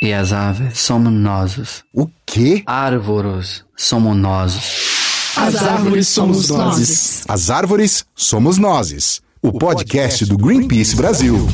E as aves somos nós. O quê? Árvores somos nós. As árvores somos nós. As árvores somos nós. O podcast do Greenpeace Brasil.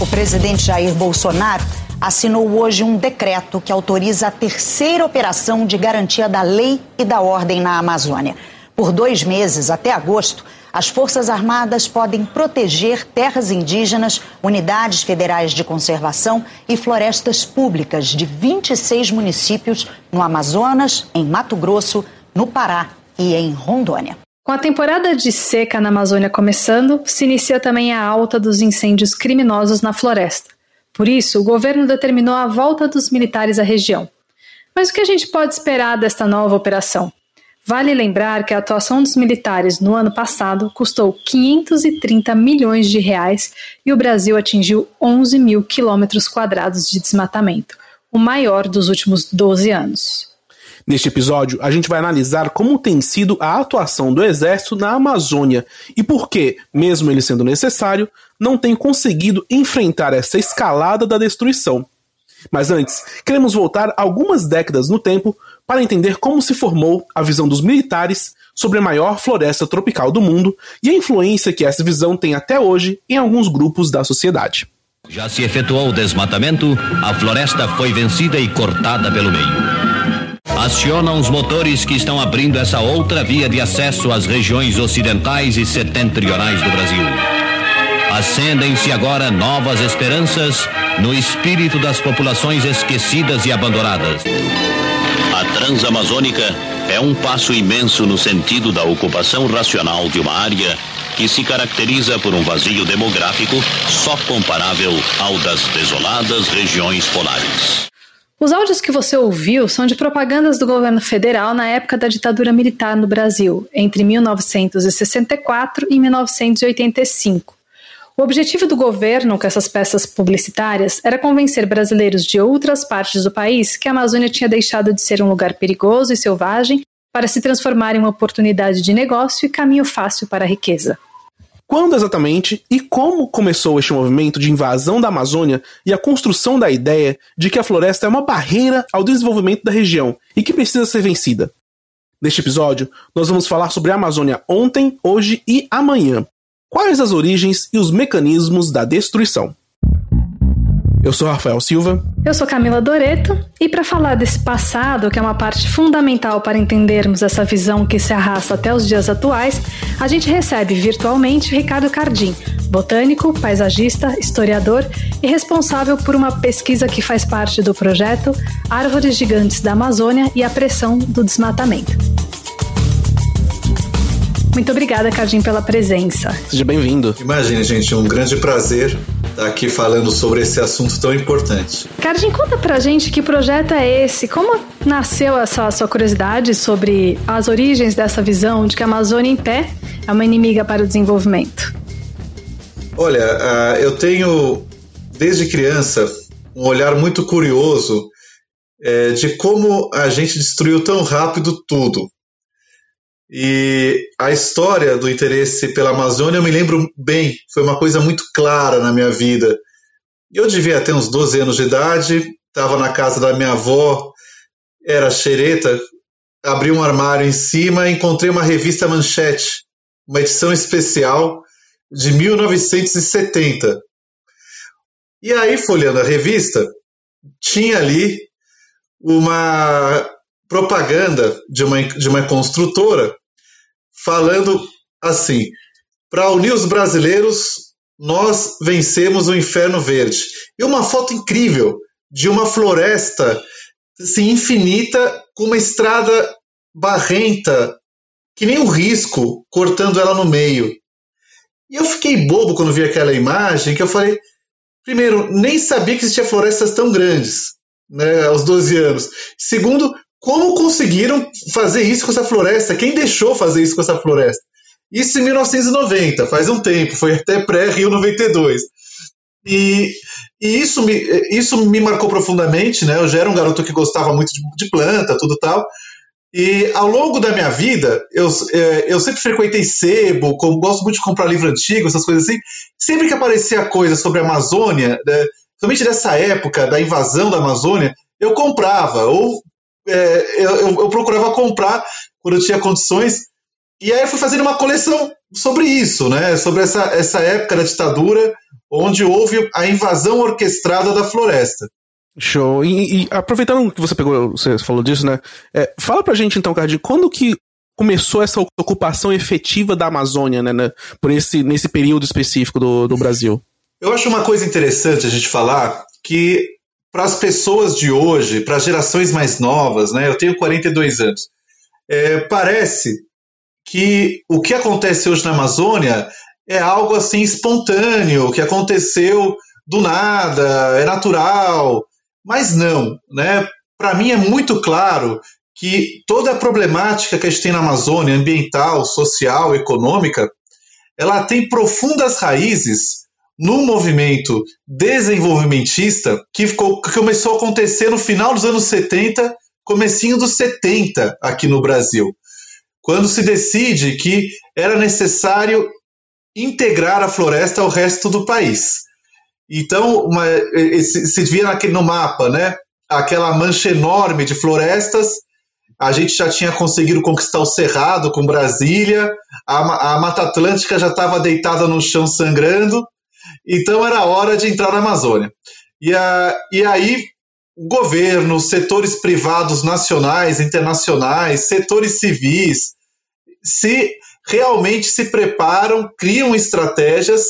O presidente Jair Bolsonaro assinou hoje um decreto que autoriza a terceira operação de garantia da lei e da ordem na Amazônia. Por dois meses, até agosto, as Forças Armadas podem proteger terras indígenas, unidades federais de conservação e florestas públicas de 26 municípios no Amazonas, em Mato Grosso, no Pará e em Rondônia. Com a temporada de seca na Amazônia começando, se inicia também a alta dos incêndios criminosos na floresta. Por isso, o governo determinou a volta dos militares à região. Mas o que a gente pode esperar desta nova operação? Vale lembrar que a atuação dos militares no ano passado custou 530 milhões de reais e o Brasil atingiu 11 mil quilômetros quadrados de desmatamento, o maior dos últimos 12 anos. Neste episódio, a gente vai analisar como tem sido a atuação do Exército na Amazônia e por que, mesmo ele sendo necessário, não tem conseguido enfrentar essa escalada da destruição. Mas antes, queremos voltar algumas décadas no tempo para entender como se formou a visão dos militares sobre a maior floresta tropical do mundo e a influência que essa visão tem até hoje em alguns grupos da sociedade. Já se efetuou o desmatamento, a floresta foi vencida e cortada pelo meio. Acionam os motores que estão abrindo essa outra via de acesso às regiões ocidentais e setentrionais do Brasil. Acendem-se agora novas esperanças no espírito das populações esquecidas e abandonadas. A Transamazônica é um passo imenso no sentido da ocupação racional de uma área que se caracteriza por um vazio demográfico só comparável ao das desoladas regiões polares. Os áudios que você ouviu são de propagandas do governo federal na época da ditadura militar no Brasil, entre 1964 e 1985. O objetivo do governo com essas peças publicitárias era convencer brasileiros de outras partes do país que a Amazônia tinha deixado de ser um lugar perigoso e selvagem para se transformar em uma oportunidade de negócio e caminho fácil para a riqueza. Quando exatamente e como começou este movimento de invasão da Amazônia e a construção da ideia de que a floresta é uma barreira ao desenvolvimento da região e que precisa ser vencida? Neste episódio, nós vamos falar sobre a Amazônia ontem, hoje e amanhã, Quais as origens e os mecanismos da destruição? Eu sou Rafael Silva. Eu sou Camila Doreto. E para falar desse passado, que é uma parte fundamental para entendermos essa visão que se arrasta até os dias atuais, a gente recebe virtualmente Ricardo Cardim, botânico, paisagista, historiador e responsável por uma pesquisa que faz parte do projeto Árvores Gigantes da Amazônia e a Pressão do Desmatamento. Muito obrigada, Cardim, pela presença. Seja bem-vindo. Imagine, gente, um grande prazer estar aqui falando sobre esse assunto tão importante. Cardim, conta pra gente que projeto é esse, como nasceu essa sua curiosidade sobre as origens dessa visão de que a Amazônia em pé é uma inimiga para o desenvolvimento? Olha, uh, eu tenho, desde criança, um olhar muito curioso é, de como a gente destruiu tão rápido tudo. E a história do interesse pela Amazônia eu me lembro bem, foi uma coisa muito clara na minha vida. Eu devia ter uns 12 anos de idade, estava na casa da minha avó, era xereta, abri um armário em cima e encontrei uma revista Manchete, uma edição especial de 1970. E aí, folhando a revista, tinha ali uma propaganda de uma, de uma construtora falando assim: para unir os brasileiros, nós vencemos o Inferno Verde. E uma foto incrível de uma floresta assim, infinita, com uma estrada barrenta, que nem um risco, cortando ela no meio. E eu fiquei bobo quando vi aquela imagem, que eu falei, primeiro, nem sabia que existia florestas tão grandes, né, aos 12 anos. Segundo, como conseguiram fazer isso com essa floresta? Quem deixou fazer isso com essa floresta? Isso em 1990, faz um tempo, foi até pré-Rio 92. E, e isso, me, isso me marcou profundamente, né? Eu já era um garoto que gostava muito de, de planta, tudo tal. E ao longo da minha vida, eu, é, eu sempre frequentei sebo, gosto muito de comprar livro antigo, essas coisas assim. Sempre que aparecia coisa sobre a Amazônia, né, somente dessa época da invasão da Amazônia, eu comprava, ou é, eu, eu, procurava comprar quando eu tinha condições. E aí eu fui fazendo uma coleção sobre isso, né? Sobre essa, essa época da ditadura, onde houve a invasão orquestrada da floresta. Show. E, e, aproveitando que você pegou, você falou disso, né? É, fala pra gente então, Cardinho, quando que começou essa ocupação efetiva da Amazônia, né, né por esse nesse período específico do, do Brasil? Eu acho uma coisa interessante a gente falar que para as pessoas de hoje, para as gerações mais novas, né? Eu tenho 42 anos. É, parece que o que acontece hoje na Amazônia é algo assim espontâneo, que aconteceu do nada, é natural, mas não, né? Para mim é muito claro que toda a problemática que a gente tem na Amazônia, ambiental, social, econômica, ela tem profundas raízes num movimento desenvolvimentista que, ficou, que começou a acontecer no final dos anos 70, comecinho dos 70 aqui no Brasil, quando se decide que era necessário integrar a floresta ao resto do país. Então, uma, se via naquele, no mapa, né? Aquela mancha enorme de florestas. A gente já tinha conseguido conquistar o Cerrado com Brasília, a, a Mata Atlântica já estava deitada no chão sangrando, então era hora de entrar na Amazônia. E, a, e aí, o governo, setores privados nacionais, internacionais, setores civis, se realmente se preparam, criam estratégias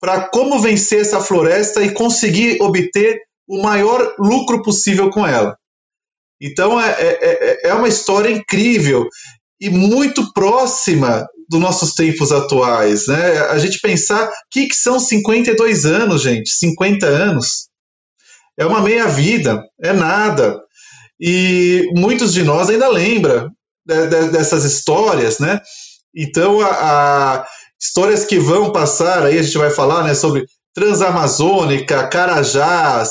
para como vencer essa floresta e conseguir obter o maior lucro possível com ela. Então é, é, é, é uma história incrível e muito próxima dos nossos tempos atuais. Né? A gente pensar o que, que são 52 anos, gente, 50 anos. É uma meia-vida, é nada. E muitos de nós ainda lembram de, de, dessas histórias, né? Então, a, a, histórias que vão passar, aí a gente vai falar né, sobre Transamazônica, Carajás,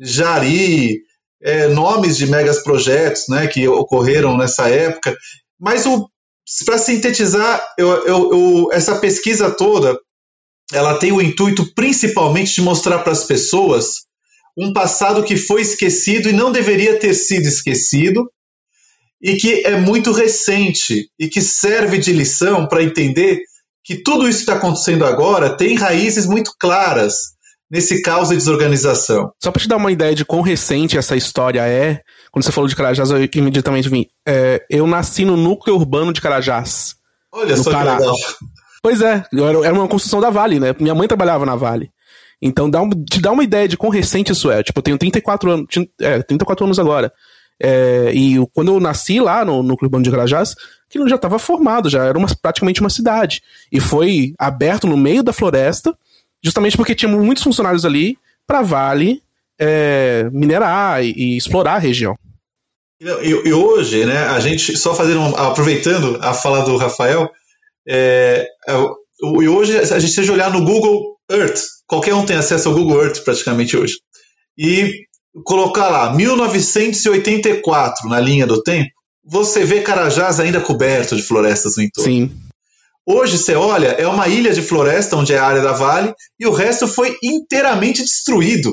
Jari, é, nomes de megas projetos né, que ocorreram nessa época. Mas para sintetizar, eu, eu, eu, essa pesquisa toda ela tem o intuito principalmente de mostrar para as pessoas um passado que foi esquecido e não deveria ter sido esquecido, e que é muito recente e que serve de lição para entender que tudo isso que está acontecendo agora tem raízes muito claras nesse caos de desorganização. Só para te dar uma ideia de quão recente essa história é, quando você falou de Carajás, eu imediatamente vim. É, eu nasci no núcleo urbano de Carajás. Olha só Pará. que legal. Pois é, era uma construção da Vale, né? Minha mãe trabalhava na Vale. Então dá um, te dá uma ideia de quão recente isso é. Tipo, eu tenho 34 anos, é, 34 anos agora. É, e quando eu nasci lá no núcleo urbano de Carajás, aquilo já estava formado, já era uma, praticamente uma cidade. E foi aberto no meio da floresta, justamente porque tinha muitos funcionários ali para Vale é, minerar e, e, explorar a região. E, e, hoje, né, a gente, só fazendo, aproveitando a fala do Rafael, é, é e hoje a gente seja olhar no Google Earth, qualquer um tem acesso ao Google Earth praticamente hoje, e colocar lá 1984 na linha do tempo, você vê Carajás ainda coberto de florestas no entorno. Sim. Hoje você olha, é uma ilha de floresta onde é a área da Vale e o resto foi inteiramente destruído.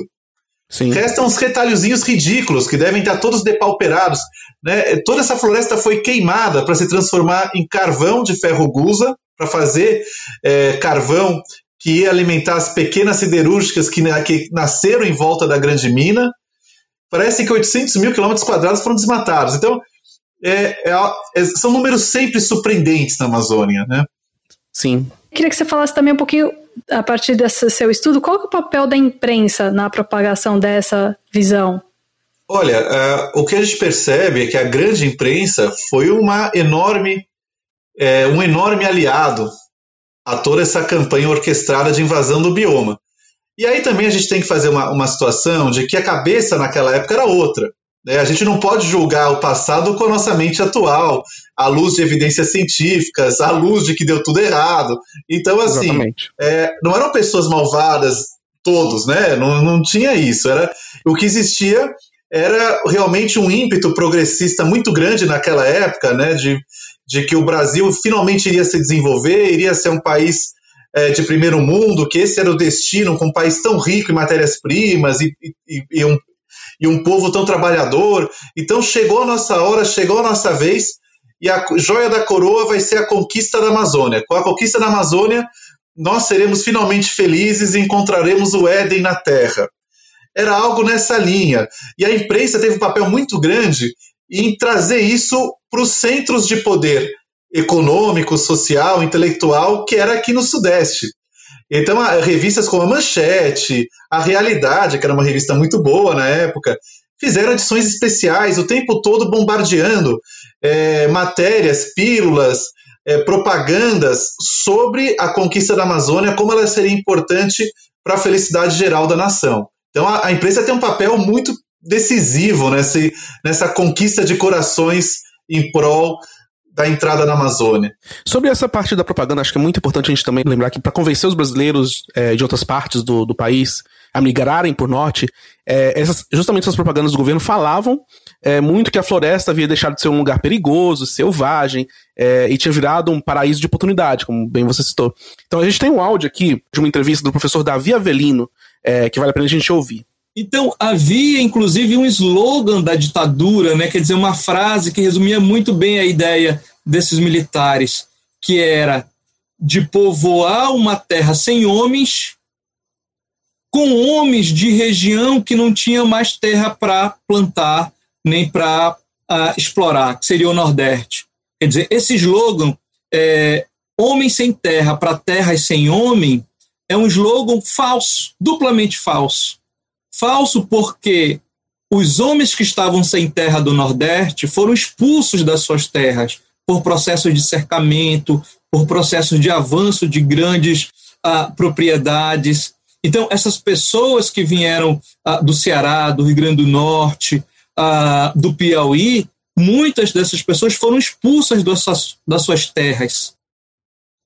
Sim. Restam uns retalhozinhos ridículos que devem estar todos depauperados. Né? Toda essa floresta foi queimada para se transformar em carvão de ferro gusa, para fazer é, carvão que ia alimentar as pequenas siderúrgicas que, que nasceram em volta da grande mina. Parece que 800 mil quilômetros quadrados foram desmatados. Então, é, é, é, são números sempre surpreendentes na Amazônia, né? Sim. Queria que você falasse também um pouquinho, a partir desse seu estudo, qual é o papel da imprensa na propagação dessa visão? Olha, uh, o que a gente percebe é que a grande imprensa foi uma enorme, é, um enorme aliado a toda essa campanha orquestrada de invasão do bioma. E aí também a gente tem que fazer uma, uma situação de que a cabeça naquela época era outra. Né? A gente não pode julgar o passado com a nossa mente atual, à luz de evidências científicas, à luz de que deu tudo errado. Então, assim, é, não eram pessoas malvadas todos, né? Não, não tinha isso. Era o que existia era realmente um ímpeto progressista muito grande naquela época, né, de, de que o Brasil finalmente iria se desenvolver, iria ser um país é, de primeiro mundo, que esse era o destino, com um país tão rico em matérias-primas e, e, e, um, e um povo tão trabalhador. Então chegou a nossa hora, chegou a nossa vez, e a joia da coroa vai ser a conquista da Amazônia. Com a conquista da Amazônia, nós seremos finalmente felizes e encontraremos o Éden na Terra. Era algo nessa linha. E a imprensa teve um papel muito grande em trazer isso para os centros de poder econômico, social, intelectual, que era aqui no Sudeste. Então, revistas como a Manchete, a Realidade, que era uma revista muito boa na época, fizeram edições especiais o tempo todo bombardeando é, matérias, pílulas, é, propagandas sobre a conquista da Amazônia, como ela seria importante para a felicidade geral da nação. Então a, a, imprensa tem um papel muito decisivo nesse, nessa conquista de corações em prol da entrada na Amazônia. Sobre essa parte da propaganda, acho que é muito importante a gente também lembrar que para convencer os brasileiros é, de outras partes do, do país a migrarem por norte, é, essas, justamente essas propagandas do governo falavam é, muito que a floresta havia deixado de ser um lugar perigoso, selvagem, é, e tinha virado um paraíso de oportunidade, como bem você citou. Então a gente tem um áudio aqui de uma entrevista do professor Davi Avelino, é, que vale a pena a gente ouvir. Então, havia inclusive um slogan da ditadura, né, quer dizer, uma frase que resumia muito bem a ideia desses militares, que era de povoar uma terra sem homens com homens de região que não tinha mais terra para plantar nem para uh, ah, explorar, que seria o Nordeste. Quer dizer, esse slogan, é, homem sem terra para terras sem homem, é um slogan falso, duplamente falso. Falso porque os homens que estavam sem terra do Nordeste foram expulsos das suas terras por processos de cercamento, por processos de avanço de grandes uh, propriedades. Então, essas pessoas que vieram uh, do Ceará, do Rio Grande do Norte, uh, do Piauí, muitas dessas pessoas foram expulsas das suas, das suas terras.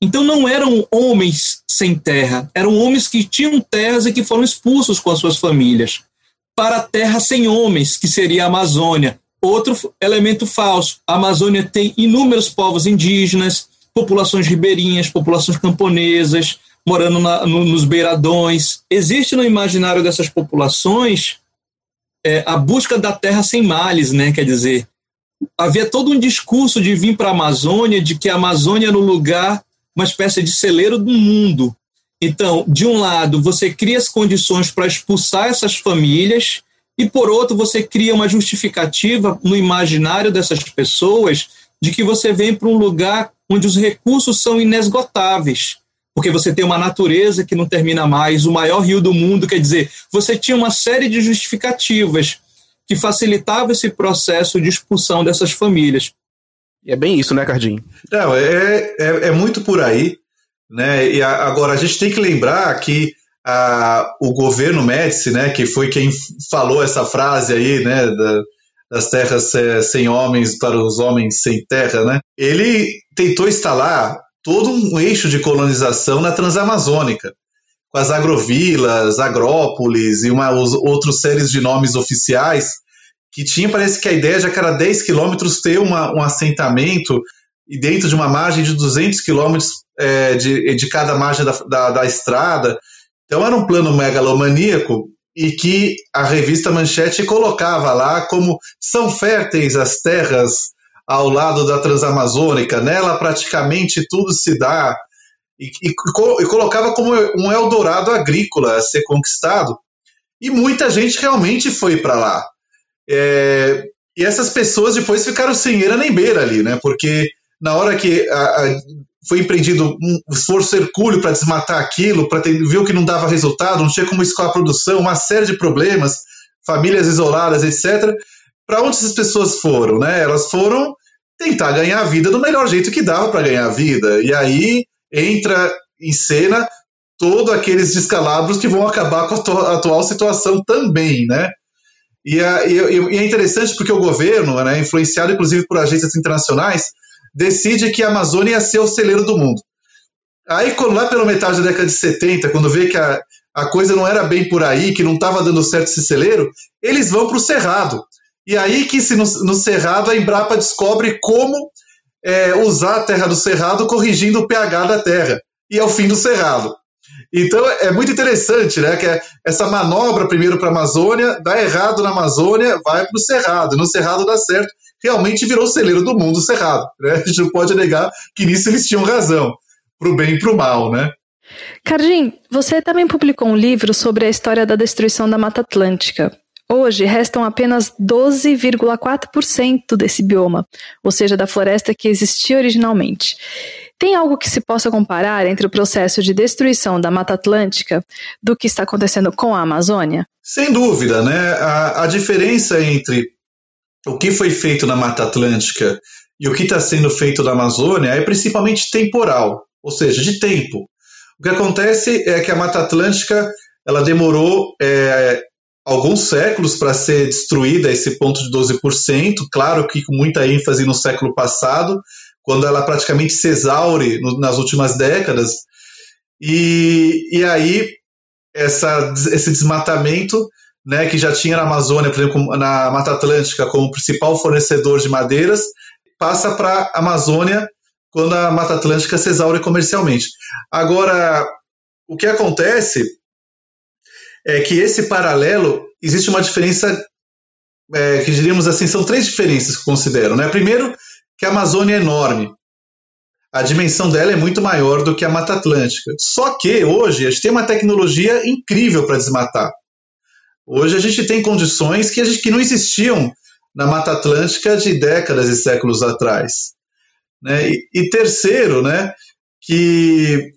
Então não eram homens sem terra, eram homens que tinham terras e que foram expulsos com as suas famílias para a terra sem homens, que seria a Amazônia. Outro elemento falso: a Amazônia tem inúmeros povos indígenas, populações ribeirinhas, populações camponesas, morando na, no, nos beiradões. Existe no imaginário dessas populações é, a busca da terra sem males, né? Quer dizer, havia todo um discurso de vir para a Amazônia, de que a Amazônia era um lugar, uma espécie de celeiro do mundo. Então, de um lado, você cria as condições para expulsar essas famílias, e por outro, você cria uma justificativa no imaginário dessas pessoas de que você vem para um lugar onde os recursos são inesgotáveis porque você tem uma natureza que não termina mais, o maior rio do mundo, quer dizer, você tinha uma série de justificativas que facilitava esse processo de expulsão dessas famílias. E é bem isso, né, Cardinho? Não, é, é, é muito por aí. Né? E a, agora, a gente tem que lembrar que a, o governo Médici, né, que foi quem falou essa frase aí, né, da, das terras sem homens para os homens sem terra, né, ele tentou instalar todo um eixo de colonização na Transamazônica, com as agrovilas, agrópolis e uma, os, outros séries de nomes oficiais, que tinha, parece que a ideia de a cada 10 quilômetros ter uma, um assentamento e dentro de uma margem de 200 quilômetros é, de, de cada margem da, da, da estrada. Então era um plano megalomaníaco e que a revista Manchete colocava lá como são férteis as terras ao lado da Transamazônica, nela praticamente tudo se dá, e, e, e colocava como um Eldorado agrícola a ser conquistado, e muita gente realmente foi para lá. É, e essas pessoas depois ficaram sem eira nem beira ali, né? Porque na hora que a, a, foi empreendido um esforço hercúleo para desmatar aquilo, para viu que não dava resultado, não tinha como escoar a produção, uma série de problemas, famílias isoladas, etc. Para onde essas pessoas foram, né? Elas foram tentar ganhar a vida do melhor jeito que dava para ganhar a vida. E aí entra em cena todos aqueles descalabros que vão acabar com a atual situação também, né? E, é interessante porque o governo, né, influenciado inclusive por agências internacionais, decide que a Amazônia ia ser o celeiro do mundo. Aí, quando lá pela metade da década de 70, quando vê que a, a coisa não era bem por aí, que não estava dando certo esse celeiro, eles vão para o Cerrado. E aí que se no, no Cerrado a Embrapa descobre como é, usar a terra do Cerrado corrigindo o pH da terra. E é o fim do Cerrado. Então é muito interessante, né? Que é essa manobra primeiro para a Amazônia, dá errado na Amazônia, vai para o Cerrado. No Cerrado dá certo. Realmente virou o celeiro do mundo Cerrado. Né? A gente não pode negar que nisso eles tinham razão, para o bem e para o mal, né? Cardim, você também publicou um livro sobre a história da destruição da Mata Atlântica. Hoje restam apenas 12,4% desse bioma, ou seja, da floresta que existia originalmente. Tem algo que se possa comparar entre o processo de destruição da Mata Atlântica do que está acontecendo com a Amazônia? Sem dúvida, né? A, a diferença entre o que foi feito na Mata Atlântica e o que está sendo feito na Amazônia é principalmente temporal, ou seja, de tempo. O que acontece é que a Mata Atlântica ela demorou é, alguns séculos para ser destruída esse ponto de 12%, claro que com muita ênfase no século passado, quando ela praticamente se exaure no, nas últimas décadas. E, e aí, essa, esse desmatamento, né, que já tinha na Amazônia, por exemplo, na Mata Atlântica, como principal fornecedor de madeiras, passa para a Amazônia quando a Mata Atlântica se exaure comercialmente. Agora, o que acontece é que esse paralelo existe uma diferença é, que diríamos assim são três diferenças que considero, né? Primeiro, que a Amazônia é enorme. A dimensão dela é muito maior do que a Mata Atlântica. Só que hoje a gente tem uma tecnologia incrível para desmatar. Hoje a gente tem condições que, a gente, que não existiam na Mata Atlântica de décadas e séculos atrás. Né? E, e terceiro, né, que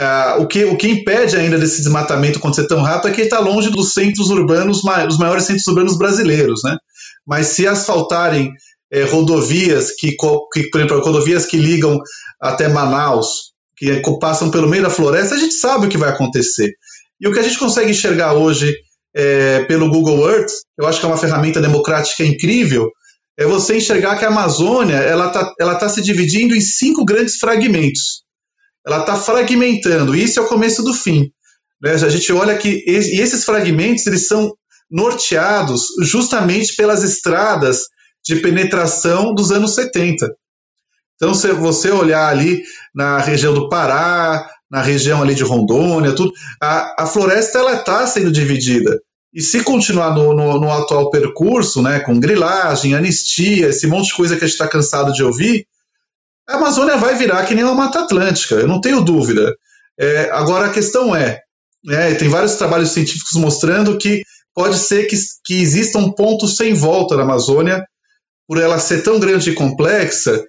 Uh, o, que, o que impede ainda desse desmatamento acontecer tão rápido é que está longe dos centros urbanos, os maiores centros urbanos brasileiros, né? Mas se asfaltarem é, rodovias que, que, por exemplo, rodovias que ligam até Manaus, que passam pelo meio da floresta, a gente sabe o que vai acontecer. E o que a gente consegue enxergar hoje é, pelo Google Earth, eu acho que é uma ferramenta democrática incrível, é você enxergar que a Amazônia ela está ela tá se dividindo em cinco grandes fragmentos ela está fragmentando. Isso é o começo do fim. Né? A gente olha que e esses fragmentos eles são norteados justamente pelas estradas de penetração dos anos 70. Então, se você olhar ali na região do Pará, na região ali de Rondônia, tudo, a, a floresta ela está sendo dividida. E se continuar no, no, no, atual percurso, né, com grilagem, anistia, esse monte de coisa que a gente está cansado de ouvir, a Amazônia vai virar que nem uma Mata Atlântica, eu não tenho dúvida. É, agora a questão é, né, tem vários trabalhos científicos mostrando que pode ser que, que exista um ponto sem volta na Amazônia, por ela ser tão grande e complexa,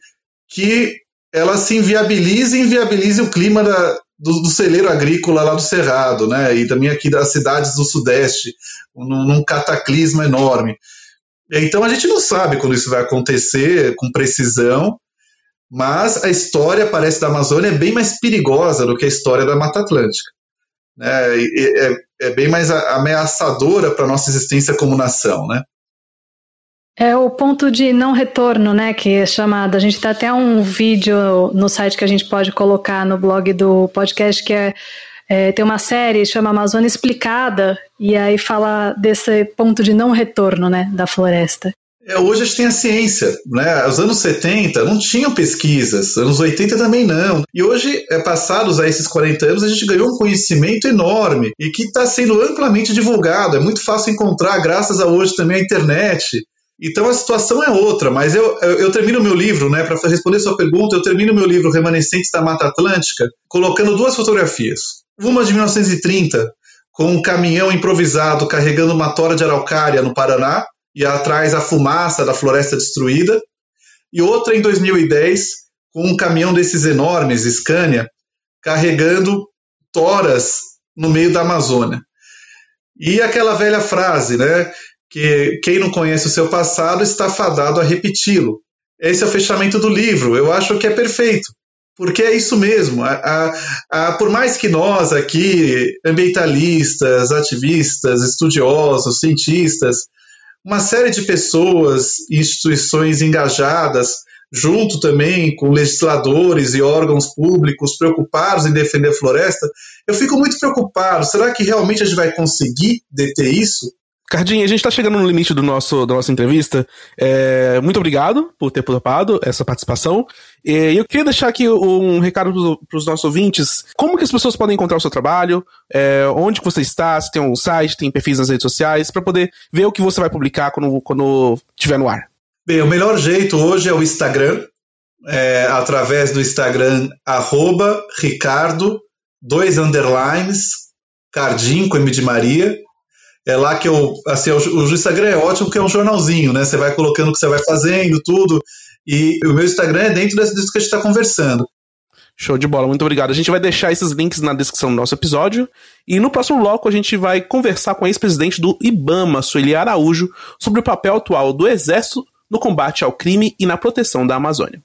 que ela se inviabilize e inviabilize o clima da, do, do, celeiro agrícola lá do Cerrado, né, e também aqui das cidades do Sudeste, num, num cataclisma enorme. Então a gente não sabe quando isso vai acontecer com precisão, mas a história, parece, da Amazônia é bem mais perigosa do que a história da Mata Atlântica. É, é, é bem mais ameaçadora para a nossa existência como nação, né? É o ponto de não retorno, né? Que é chamado. A gente tem até um vídeo no site que a gente pode colocar no blog do podcast que é, é tem uma série chama Amazônia Explicada e aí fala desse ponto de não retorno, né, da floresta. É, hoje a gente tem a ciência, né? Os anos 70 não tinham pesquisas, anos 80 também não. E hoje, é, passados a esses 40 anos, a gente ganhou um conhecimento enorme e que está sendo amplamente divulgado. É muito fácil encontrar, graças a hoje também a internet. Então a situação é outra, mas eu, eu, eu termino meu livro, né, para responder sua pergunta, eu termino meu livro Remanescentes da Mata Atlântica colocando duas fotografias. Uma de 1930, com um caminhão improvisado carregando uma tora de araucária no Paraná, e atrás a fumaça da floresta destruída, e outra em 2010 com um caminhão desses enormes, Scania, carregando toras no meio da Amazônia. E aquela velha frase, né, que quem não conhece o seu passado está fadado a repeti-lo. Esse é o fechamento do livro. Eu acho que é perfeito, porque é isso mesmo. A, a, a, por mais que nós aqui, ambientalistas, ativistas, estudiosos, cientistas, uma série de pessoas e instituições engajadas junto também com legisladores e órgãos públicos preocupados em defender a floresta, eu fico muito preocupado. Será que realmente a gente vai conseguir deter isso? Cardinha, a gente está chegando no limite do nosso, da nossa entrevista. É, muito obrigado por ter topado essa participação. E eu queria deixar aqui um recado para os nossos ouvintes. Como que as pessoas podem encontrar o seu trabalho? É, onde você está? Se tem um site, tem perfis nas redes sociais, para poder ver o que você vai publicar quando, quando estiver no ar. Bem, o melhor jeito hoje é o Instagram. É, através do Instagram, arroba Ricardo, dois underlines, Cardim com M de Maria é lá que eu. Assim, o, Instagram é ótimo porque é um jornalzinho, né? Você vai colocando o que você vai fazendo, tudo. E o meu Instagram é dentro disso que a gente está conversando. Show de bola, muito obrigado. A gente vai deixar esses links na descrição do nosso episódio. E no próximo bloco a gente vai conversar com a ex-presidente do IBAMA, Sueli Araújo, sobre o papel atual do Exército no combate ao crime e na proteção da Amazônia.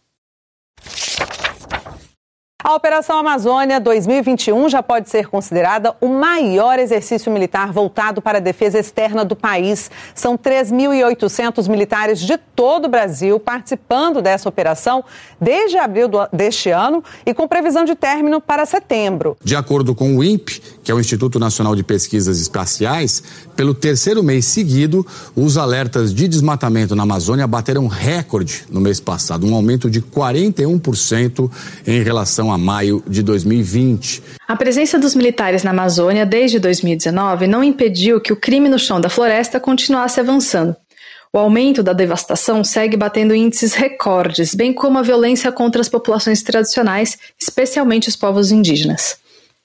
A Operação Amazônia 2021 já pode ser considerada o maior exercício militar voltado para a defesa externa do país. São 3.800 militares de todo o Brasil participando dessa operação desde abril deste ano e com previsão de término para setembro. De acordo com o INPE, que é o Instituto Nacional de Pesquisas Espaciais, pelo terceiro mês seguido, os alertas de desmatamento na Amazônia bateram recorde no mês passado, um aumento de 41% em relação a a maio de 2020. A presença dos militares na Amazônia desde 2019 não impediu que o crime no chão da floresta continuasse avançando. O aumento da devastação segue batendo índices recordes, bem como a violência contra as populações tradicionais, especialmente os povos indígenas.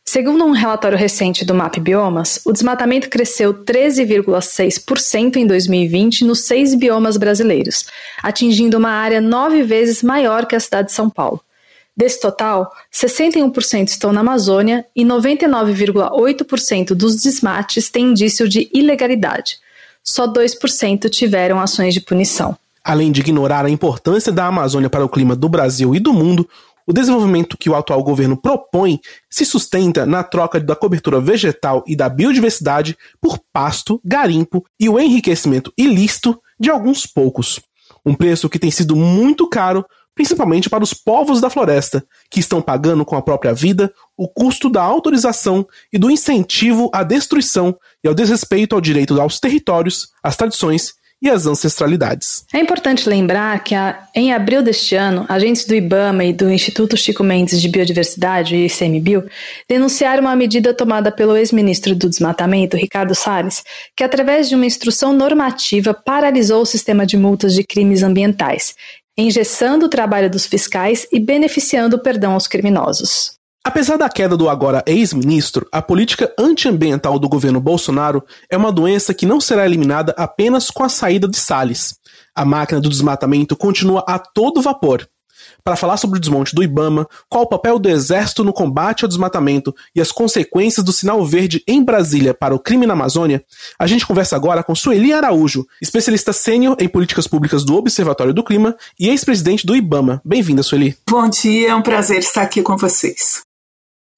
Segundo um relatório recente do MAP Biomas, o desmatamento cresceu 13,6% em 2020 nos seis biomas brasileiros, atingindo uma área nove vezes maior que a cidade de São Paulo. Desse total, 61% estão na Amazônia e 99,8% dos desmates têm indício de ilegalidade. Só 2% tiveram ações de punição. Além de ignorar a importância da Amazônia para o clima do Brasil e do mundo, o desenvolvimento que o atual governo propõe se sustenta na troca da cobertura vegetal e da biodiversidade por pasto, garimpo e o enriquecimento ilícito de alguns poucos. Um preço que tem sido muito caro principalmente para os povos da floresta, que estão pagando com a própria vida o custo da autorização e do incentivo à destruição e ao desrespeito ao direito aos territórios, às tradições e às ancestralidades. É importante lembrar que, em abril deste ano, agentes do IBAMA e do Instituto Chico Mendes de Biodiversidade, ICMBio, denunciaram uma medida tomada pelo ex-ministro do Desmatamento, Ricardo Salles, que, através de uma instrução normativa, paralisou o sistema de multas de crimes ambientais engessando o trabalho dos fiscais e beneficiando o perdão aos criminosos. Apesar da queda do agora ex-ministro, a política antiambiental do governo Bolsonaro é uma doença que não será eliminada apenas com a saída de Salles. A máquina do desmatamento continua a todo vapor para falar sobre o desmonte do Ibama, qual o papel do Exército no combate ao desmatamento e as consequências do sinal verde em Brasília para o crime na Amazônia, a gente conversa agora com Sueli Araújo, especialista sênior em políticas públicas do Observatório do Clima e ex-presidente do Ibama. Bem-vinda, Sueli. Bom dia, é um prazer estar aqui com vocês.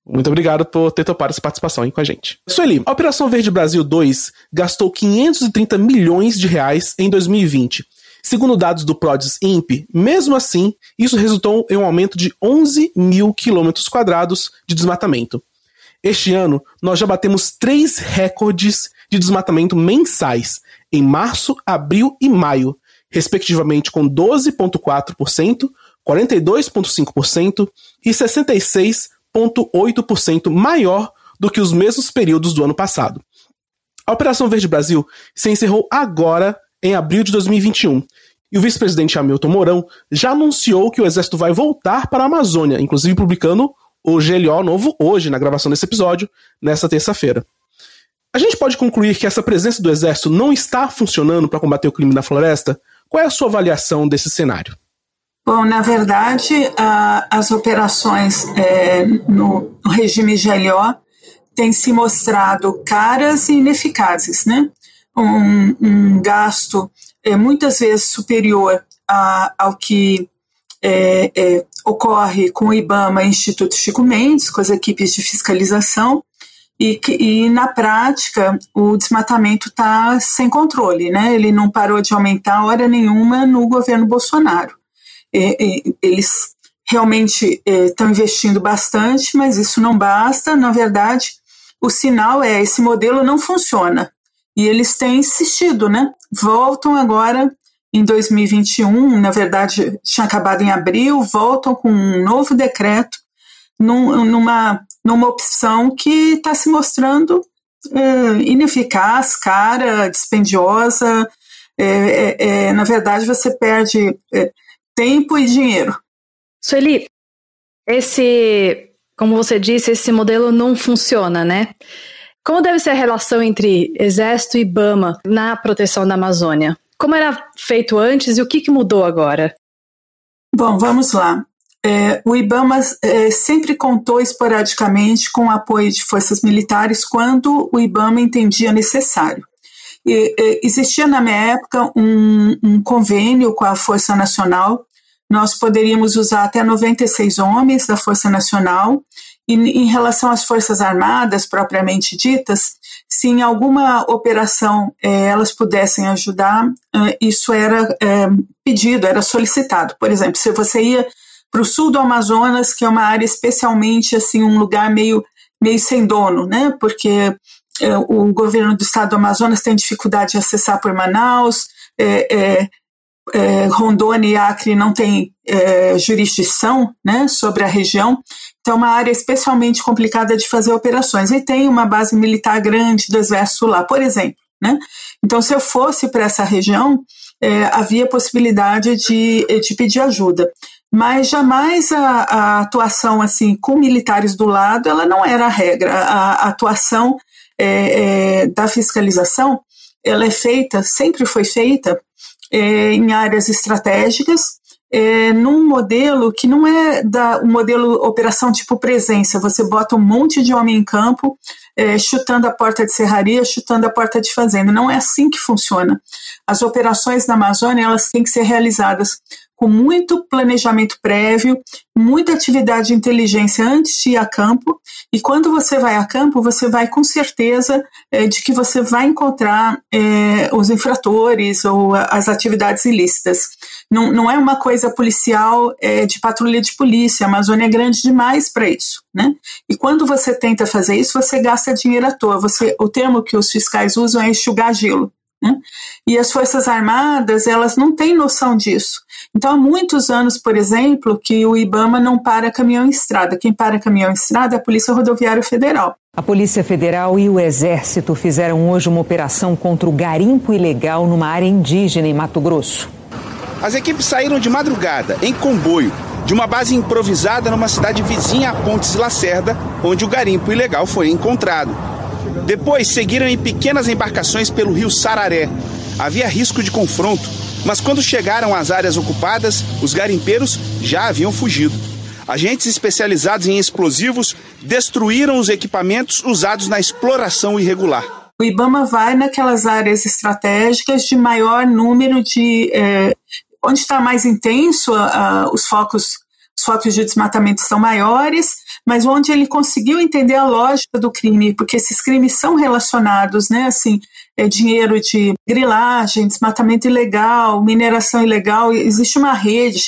Muito obrigado por ter topado essa participação aí com a gente. Sueli, a Operação Verde Brasil 2 gastou 530 milhões de reais em 2020 Segundo dados do PRODES INPE, mesmo assim, isso resultou em um aumento de 11 mil quilômetros quadrados de desmatamento. Este ano, nós já batemos três recordes de desmatamento mensais, em março, abril e maio, respectivamente com 12,4%, 42,5% e 66,8% maior do que os mesmos períodos do ano passado. A Operação Verde Brasil se encerrou agora em abril de 2021. E o vice-presidente Hamilton Mourão já anunciou que o exército vai voltar para a Amazônia, inclusive publicando o GLO novo hoje, na gravação desse episódio, nesta terça-feira. A gente pode concluir que essa presença do exército não está funcionando para combater o crime na floresta? Qual é a sua avaliação desse cenário? Bom, na verdade, as operações é, no regime GLO têm se mostrado caras e ineficazes, né? Um, um gasto é, muitas vezes superior a, ao que é, é, ocorre com o IBAMA e Instituto Chico Mendes, com as equipes de fiscalização, e, e na prática o desmatamento está sem controle, né? ele não parou de aumentar hora nenhuma no governo Bolsonaro. eles realmente estão investindo bastante, mas isso não basta. Na verdade, o sinal é esse modelo não funciona. E eles têm insistido, né? Voltam agora em 2021, na verdade tinha acabado em abril, voltam com um novo decreto num, numa, numa opção que está se mostrando é, ineficaz, cara, dispendiosa. É, é, na verdade, você perde tempo e dinheiro. Sueli, esse, como você disse, esse modelo não funciona, né? Como deve ser a relação entre Exército e Bama na proteção da Amazônia? Como era feito antes e o que, que mudou agora? Bom, vamos lá. É, o IBAMA é, sempre contou esporadicamente com o apoio de forças militares quando o IBAMA entendia necessário. E, e, existia na minha época um, um, convênio com a Força Nacional. Nós poderíamos usar até 96 homens da Força Nacional. E em relação às Forças Armadas propriamente ditas, se em alguma operação é, elas pudessem ajudar, isso era é, pedido, era solicitado. Por exemplo, se você ia para o sul do Amazonas, que é uma área especialmente assim um lugar meio meio sem dono, né? Porque é, o governo do estado do Amazonas tem dificuldade de acessar por Manaus, é, é, Rondônia e Acre não tem é, jurisdição, né, sobre a região. Então, é uma área especialmente complicada de fazer operações. E tem uma base militar grande do exército lá, por exemplo, né? Então, se eu fosse para essa região, é, havia possibilidade de, de pedir ajuda mas jamais a, a, atuação assim com militares do lado ela não era a regra. A, a atuação é, é, da fiscalização ela é feita, sempre foi feita é, em áreas estratégicas, é, num modelo que não é da, um modelo operação tipo presença. Você bota um monte de homem em campo, é, chutando a porta de serraria, chutando a porta de fazenda. Não é assim que funciona. As operações na Amazônia elas têm que ser realizadas com muito planejamento prévio, muita atividade de inteligência antes de ir a campo. E quando você vai a campo, você vai com certeza é, de que você vai encontrar é, os infratores ou as atividades ilícitas. Não, não é uma coisa policial é, de patrulha de polícia. A Amazônia é grande demais para isso. Né? E quando você tenta fazer isso, você gasta dinheiro à toa. Você, o termo que os fiscais usam é enxugar gelo. Né? E as Forças Armadas, elas não têm noção disso. Então, há muitos anos, por exemplo, que o IBAMA não para caminhão em estrada. Quem para caminhão em estrada é a Polícia Rodoviária Federal. A Polícia Federal e o Exército fizeram hoje uma operação contra o garimpo ilegal numa área indígena em Mato Grosso. As equipes saíram de madrugada, em comboio, de uma base improvisada numa cidade vizinha a Pontes Lacerda, onde o garimpo ilegal foi encontrado. Depois seguiram em pequenas embarcações pelo rio Sararé. Havia risco de confronto, mas quando chegaram às áreas ocupadas, os garimpeiros já haviam fugido. Agentes especializados em explosivos destruíram os equipamentos usados na exploração irregular. O IBAMA vai naquelas áreas estratégicas de maior número de. É, onde está mais intenso, os focos os focos de desmatamento são maiores, mas onde ele conseguiu entender a lógica do crime, porque esses crimes são relacionados, né, assim, é, dinheiro de grilagem, desmatamento ilegal, mineração ilegal, existe uma rede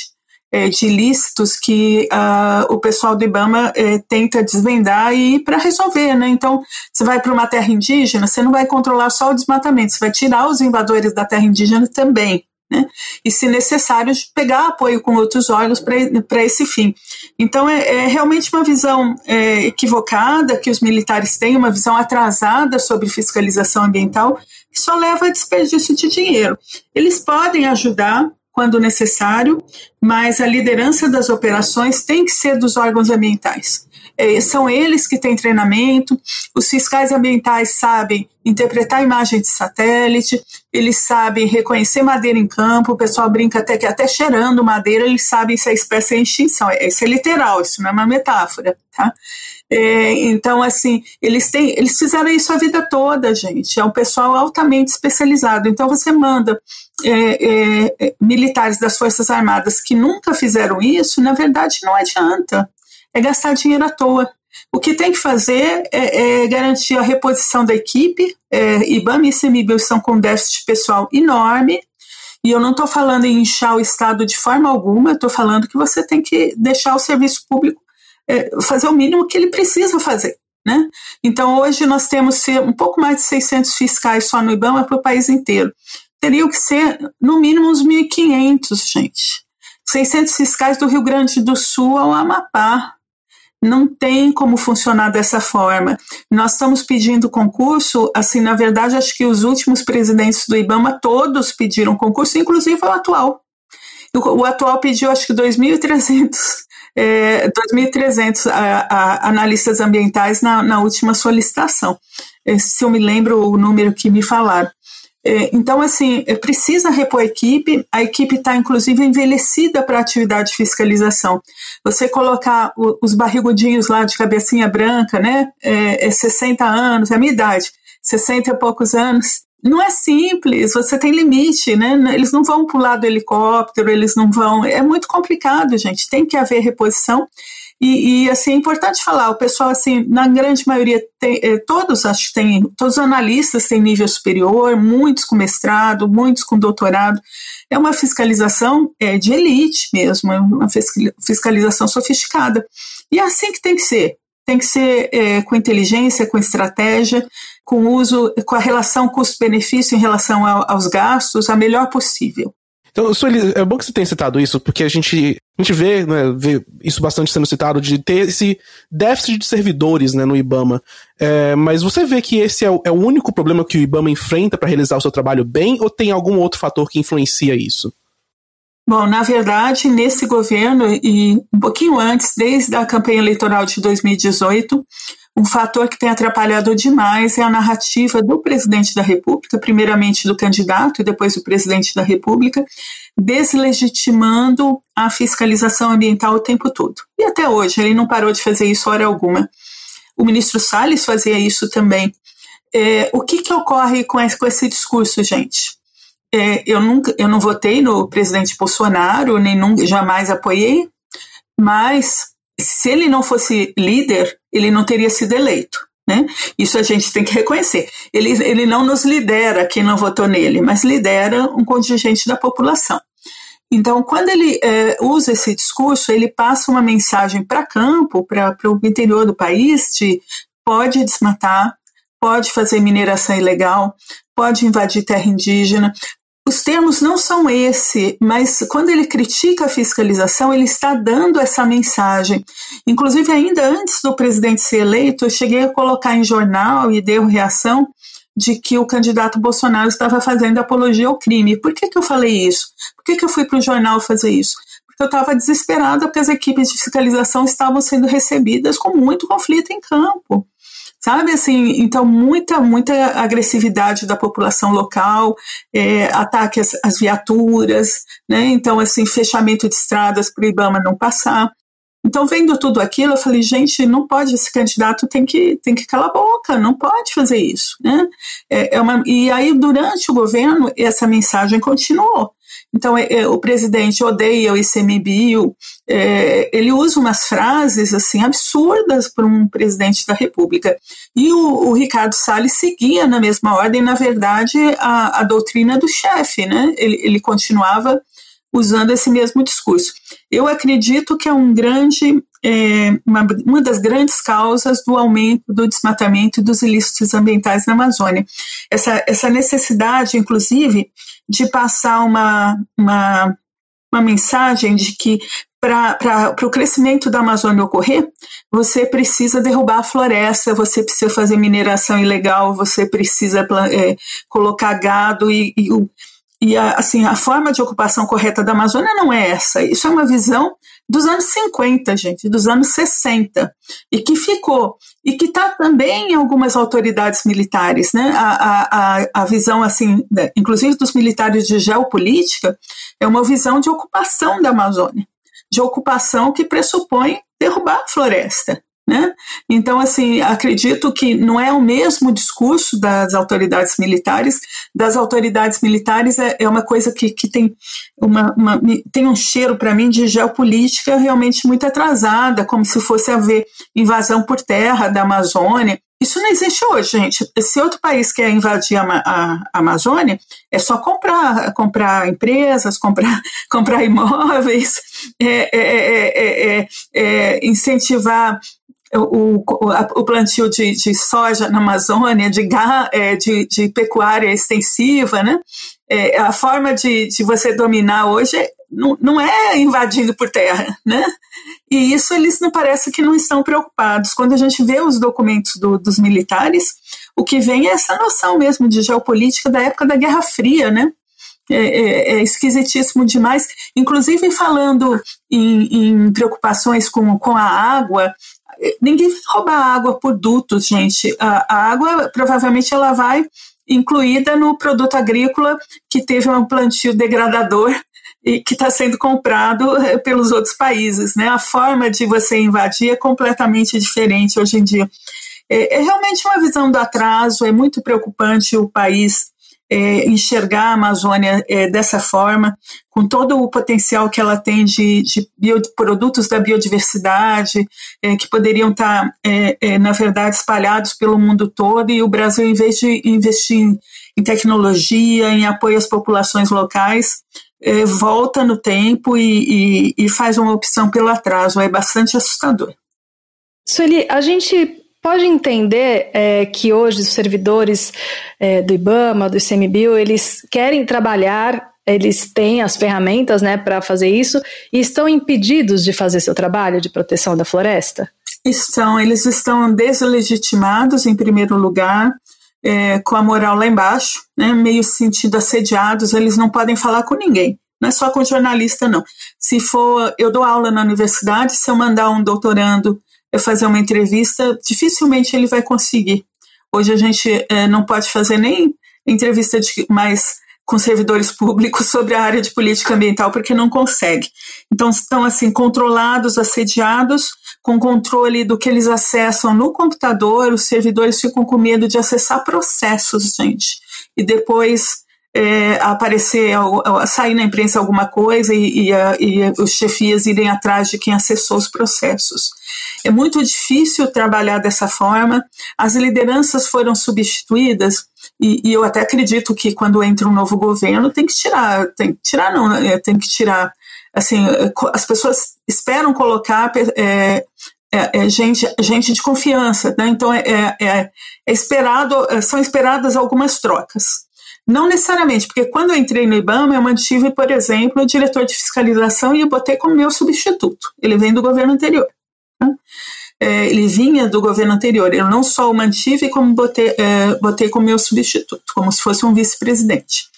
é, de ilícitos que uh, o pessoal do IBAMA é, tenta desvendar e para resolver, né? Então, você vai para uma terra indígena, você não vai controlar só o desmatamento, você vai tirar os invasores da terra indígena também né? e, se necessário, pegar apoio com outros órgãos para esse fim. Então, é, é, realmente uma visão é, equivocada que os militares têm, uma visão atrasada sobre fiscalização ambiental, que só leva a desperdício de dinheiro. Eles podem ajudar quando necessário, mas a liderança das operações tem que ser dos órgãos ambientais é, são eles que têm treinamento, os fiscais ambientais sabem interpretar imagem de satélite, eles sabem reconhecer madeira em campo, o pessoal brinca até que até cheirando madeira eles sabem se a espécie é em extinção, é, isso é literal, isso não é uma metáfora, tá? É, então, assim, eles têm, eles fizeram isso a vida toda, gente. É um pessoal altamente especializado. Então, você manda é, é, é militares das Forças Armadas que nunca fizeram isso, na verdade, não adianta é gastar dinheiro à toa. O que tem que fazer é, é garantir a reposição da equipe. É, e ICMBio estão com déficit pessoal enorme E eu não estou falando em inchar o Estado de forma alguma, estou falando que você tem que deixar o serviço público é, fazer o mínimo que ele precisa fazer. Né? Então, hoje nós temos um pouco mais de 600 fiscais só no IBAMA para o país inteiro. Teriam que ser, no mínimo, uns 1.500, gente. 600 fiscais do Rio Grande do Sul ao Amapá. Não tem como funcionar dessa forma. Nós estamos pedindo concurso, assim, na verdade, acho que os últimos presidentes do IBAMA todos pediram concurso, inclusive o atual. O, o atual pediu, acho que 2.300 é, 2.300 analistas ambientais na, na última solicitação, é, se eu me lembro o número que me falaram. É, então, assim, é, precisa repor a equipe, a equipe está, inclusive, envelhecida para a atividade de fiscalização. Você colocar os barrigudinhos lá de cabecinha branca, né, é, é 60 anos, é a minha idade, 60 e poucos anos, não é simples, você tem limite, né? Eles não vão pular do helicóptero, eles não vão. É muito complicado, gente. Tem que haver reposição. E, e, assim, é importante falar, o pessoal, assim, na grande maioria, tem, eh, todos, acho que tem, todos os analistas têm nível superior, muitos com mestrado, muitos com doutorado. É uma fiscalização é, de elite mesmo, é uma fiscalização sofisticada. E é assim que tem que ser. Tem que ser é, com inteligência, com estratégia, com uso, com a relação custo-benefício em relação ao, aos gastos, a melhor possível. Então, Sueli, é bom que você tenha citado isso, porque a gente, a gente vê, né, vê isso bastante sendo citado, de ter esse déficit de servidores né, no IBAMA. É, mas você vê que esse é o, é o único problema que o IBAMA enfrenta para realizar o seu trabalho bem, ou tem algum outro fator que influencia isso? Bom, na verdade, nesse governo e um pouquinho antes, desde a campanha eleitoral de 2018, um fator que tem atrapalhado demais é a narrativa do presidente da República, primeiramente do candidato e depois do presidente da República, deslegitimando a fiscalização ambiental o tempo todo. E até hoje, ele não parou de fazer isso hora alguma. O ministro Salles fazia isso também. É, o que, que ocorre com esse, com esse discurso, gente? É, eu, nunca, eu não votei no presidente Bolsonaro, nem nunca, jamais apoiei, mas se ele não fosse líder, ele não teria sido eleito. Né? Isso a gente tem que reconhecer. Ele, ele não nos lidera quem não votou nele, mas lidera um contingente da população. Então, quando ele é, usa esse discurso, ele passa uma mensagem para campo, para o interior do país, de pode desmatar, pode fazer mineração ilegal, pode invadir terra indígena, os termos não são esse, mas quando ele critica a fiscalização, ele está dando essa mensagem. Inclusive, ainda antes do presidente ser eleito, eu cheguei a colocar em jornal e deu reação de que o candidato Bolsonaro estava fazendo apologia ao crime. Por que, que eu falei isso? Por que, que eu fui para o jornal fazer isso? Porque eu estava desesperada porque as equipes de fiscalização estavam sendo recebidas com muito conflito em campo sabe assim então muita muita agressividade da população local é, ataque às, às, viaturas né? Então assim fechamento de estradas para o IBAMA não passar. Então vendo tudo aquilo eu falei gente não pode esse candidato tem que tem que calar a boca não pode fazer isso né? É, é uma, e aí durante o governo essa mensagem continuou então, é, é, o presidente odeia o ICMBio, é, ele usa umas frases assim absurdas para um presidente da República. E o, o, Ricardo Salles seguia na mesma ordem, na verdade, a, a doutrina do chefe, né? Ele, ele continuava usando esse mesmo discurso. Eu acredito que é um grande, é, uma, uma das grandes causas do aumento do desmatamento e dos ilícitos ambientais na Amazônia. Essa, essa necessidade, inclusive, de passar uma, uma, uma mensagem de que para o crescimento da Amazônia ocorrer, você precisa derrubar a floresta, você precisa fazer mineração ilegal, você precisa é, colocar gado e, e, e a, assim, a forma de ocupação correta da Amazônia não é essa. Isso é uma visão dos anos 50, gente, dos anos 60, e que ficou, e que está também em algumas autoridades militares, né? A, a, a visão, assim, né, inclusive dos militares de geopolítica, é uma visão de ocupação da Amazônia, de ocupação que pressupõe derrubar a floresta. Né? Então, assim, acredito que não é o mesmo discurso das autoridades militares. Das autoridades militares é, é uma coisa que, que tem, uma, uma tem um cheiro, para mim, de geopolítica realmente muito atrasada, como se fosse haver invasão por terra da Amazônia. Isso não existe hoje, gente. Se outro país quer invadir a, a, a Amazônia, é só comprar, comprar empresas, comprar, comprar imóveis, é, é, é, incentivar o, o, plantio de, de, soja na Amazônia, de, de, de pecuária extensiva, né? É, a forma de, de você dominar hoje não, não é invadindo por terra, né? E isso eles não parece que não estão preocupados. Quando a gente vê os documentos do, dos militares, o que vem é essa noção mesmo de geopolítica da época da Guerra Fria, né? É, é, é esquisitíssimo demais. Inclusive falando em, em preocupações com, com a água, ninguém vai roubar água por dutos, gente. A, a água provavelmente ela vai incluída no produto agrícola que teve um plantio degradador e que está sendo comprado eh, pelos outros países. Né? A forma de você invadir é completamente diferente hoje em dia. É, é realmente uma visão do atraso, é muito preocupante o país é, enxergar a Amazônia é, dessa forma, com todo o potencial que ela tem de, de bio, produtos da biodiversidade, é, que poderiam estar, tá, é, é, na verdade, espalhados pelo mundo todo, e o Brasil, em vez de investir em, em tecnologia, em apoio às populações locais, é, volta no tempo e, e, e, faz uma opção pelo atraso. É bastante assustador. Sueli, a gente pode entender é, que hoje os servidores é, do IBAMA, do ICMBio, eles querem trabalhar, eles têm as ferramentas né, para fazer isso e estão impedidos de fazer seu trabalho de proteção da floresta? Estão, eles estão deslegitimados, em primeiro lugar, é, com a moral lá embaixo, né, meio sentido assediados, eles não podem falar com ninguém. Não é só com jornalista, não. Se for, eu dou aula na universidade, se eu mandar um doutorando fazer uma entrevista, dificilmente ele vai conseguir. Hoje a gente é, não pode fazer nem entrevista de, mais com servidores públicos sobre a área de política ambiental porque não consegue. Então estão assim controlados, assediados, com controle do que eles acessam no computador. Os servidores ficam com medo de acessar processos, gente, e depois é, aparecer, sair na imprensa alguma coisa e, e, a, e, os chefias irem atrás de quem acessou os processos. É muito difícil trabalhar dessa forma. As lideranças foram substituídas e, e eu até acredito que quando entra um novo governo tem que tirar, tem que tirar não, é, tem que tirar. Assim, as pessoas esperam colocar é, é, é, gente, gente de confiança, né? então é, é, é, é esperado, são esperadas algumas trocas. Não necessariamente, porque quando eu entrei no IBAMA, eu mantive, por exemplo, o diretor de fiscalização e eu botei como meu substituto. Ele vem do governo anterior. Né? É, ele vinha do governo anterior. Eu não só o mantive, como botei, é, botei como meu substituto, como se fosse um vice-presidente.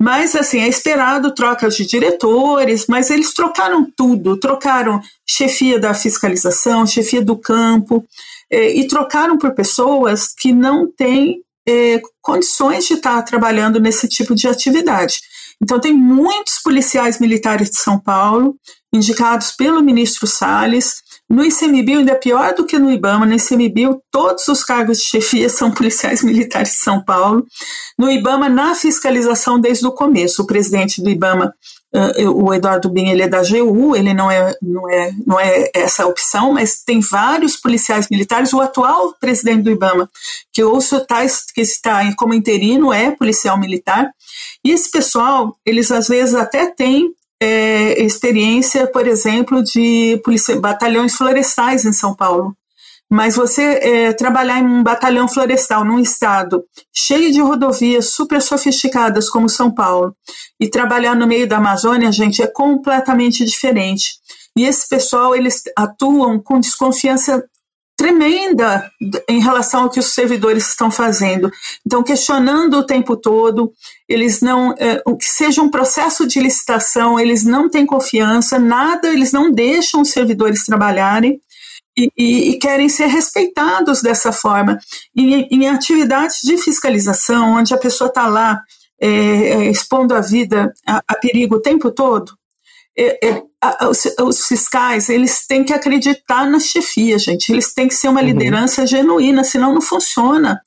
Mas, assim, é esperado trocas de diretores, mas eles trocaram tudo. Trocaram chefia da fiscalização, chefia do campo, é, e trocaram por pessoas que não têm é, condições de estar trabalhando nesse tipo de atividade. Então, tem muitos policiais militares de São Paulo, indicados pelo ministro Salles. No ICMBio, ainda é pior do que no IBAMA, no ICMBio, todos os cargos de chefia são policiais militares de São Paulo. No IBAMA, na fiscalização desde o começo, o presidente do IBAMA o Eduardo Bin ele é da GU, ele não é, não, é, não é essa opção, mas tem vários policiais militares. O atual presidente do IBAMA, que ouço tá, que está como interino, é policial militar. E esse pessoal, eles às vezes até têm é, experiência, por exemplo, de batalhões florestais em São Paulo. Mas você é, trabalhar em um batalhão florestal num estado cheio de rodovias super sofisticadas como São Paulo e trabalhar no meio da Amazônia, gente, é completamente diferente. E esse pessoal, eles atuam com desconfiança tremenda em relação ao que os servidores estão fazendo. Então, questionando o tempo todo, eles não, é, que seja um processo de licitação, eles não têm confiança, nada, eles não deixam os servidores trabalharem e, e, querem ser respeitados dessa forma. E em atividades de fiscalização, onde a pessoa está lá é, é, expondo a vida a, a, perigo o tempo todo, é, é, a, os, os, fiscais eles têm que acreditar na chefia, gente. Eles têm que ser uma uhum. liderança genuína, senão não funciona.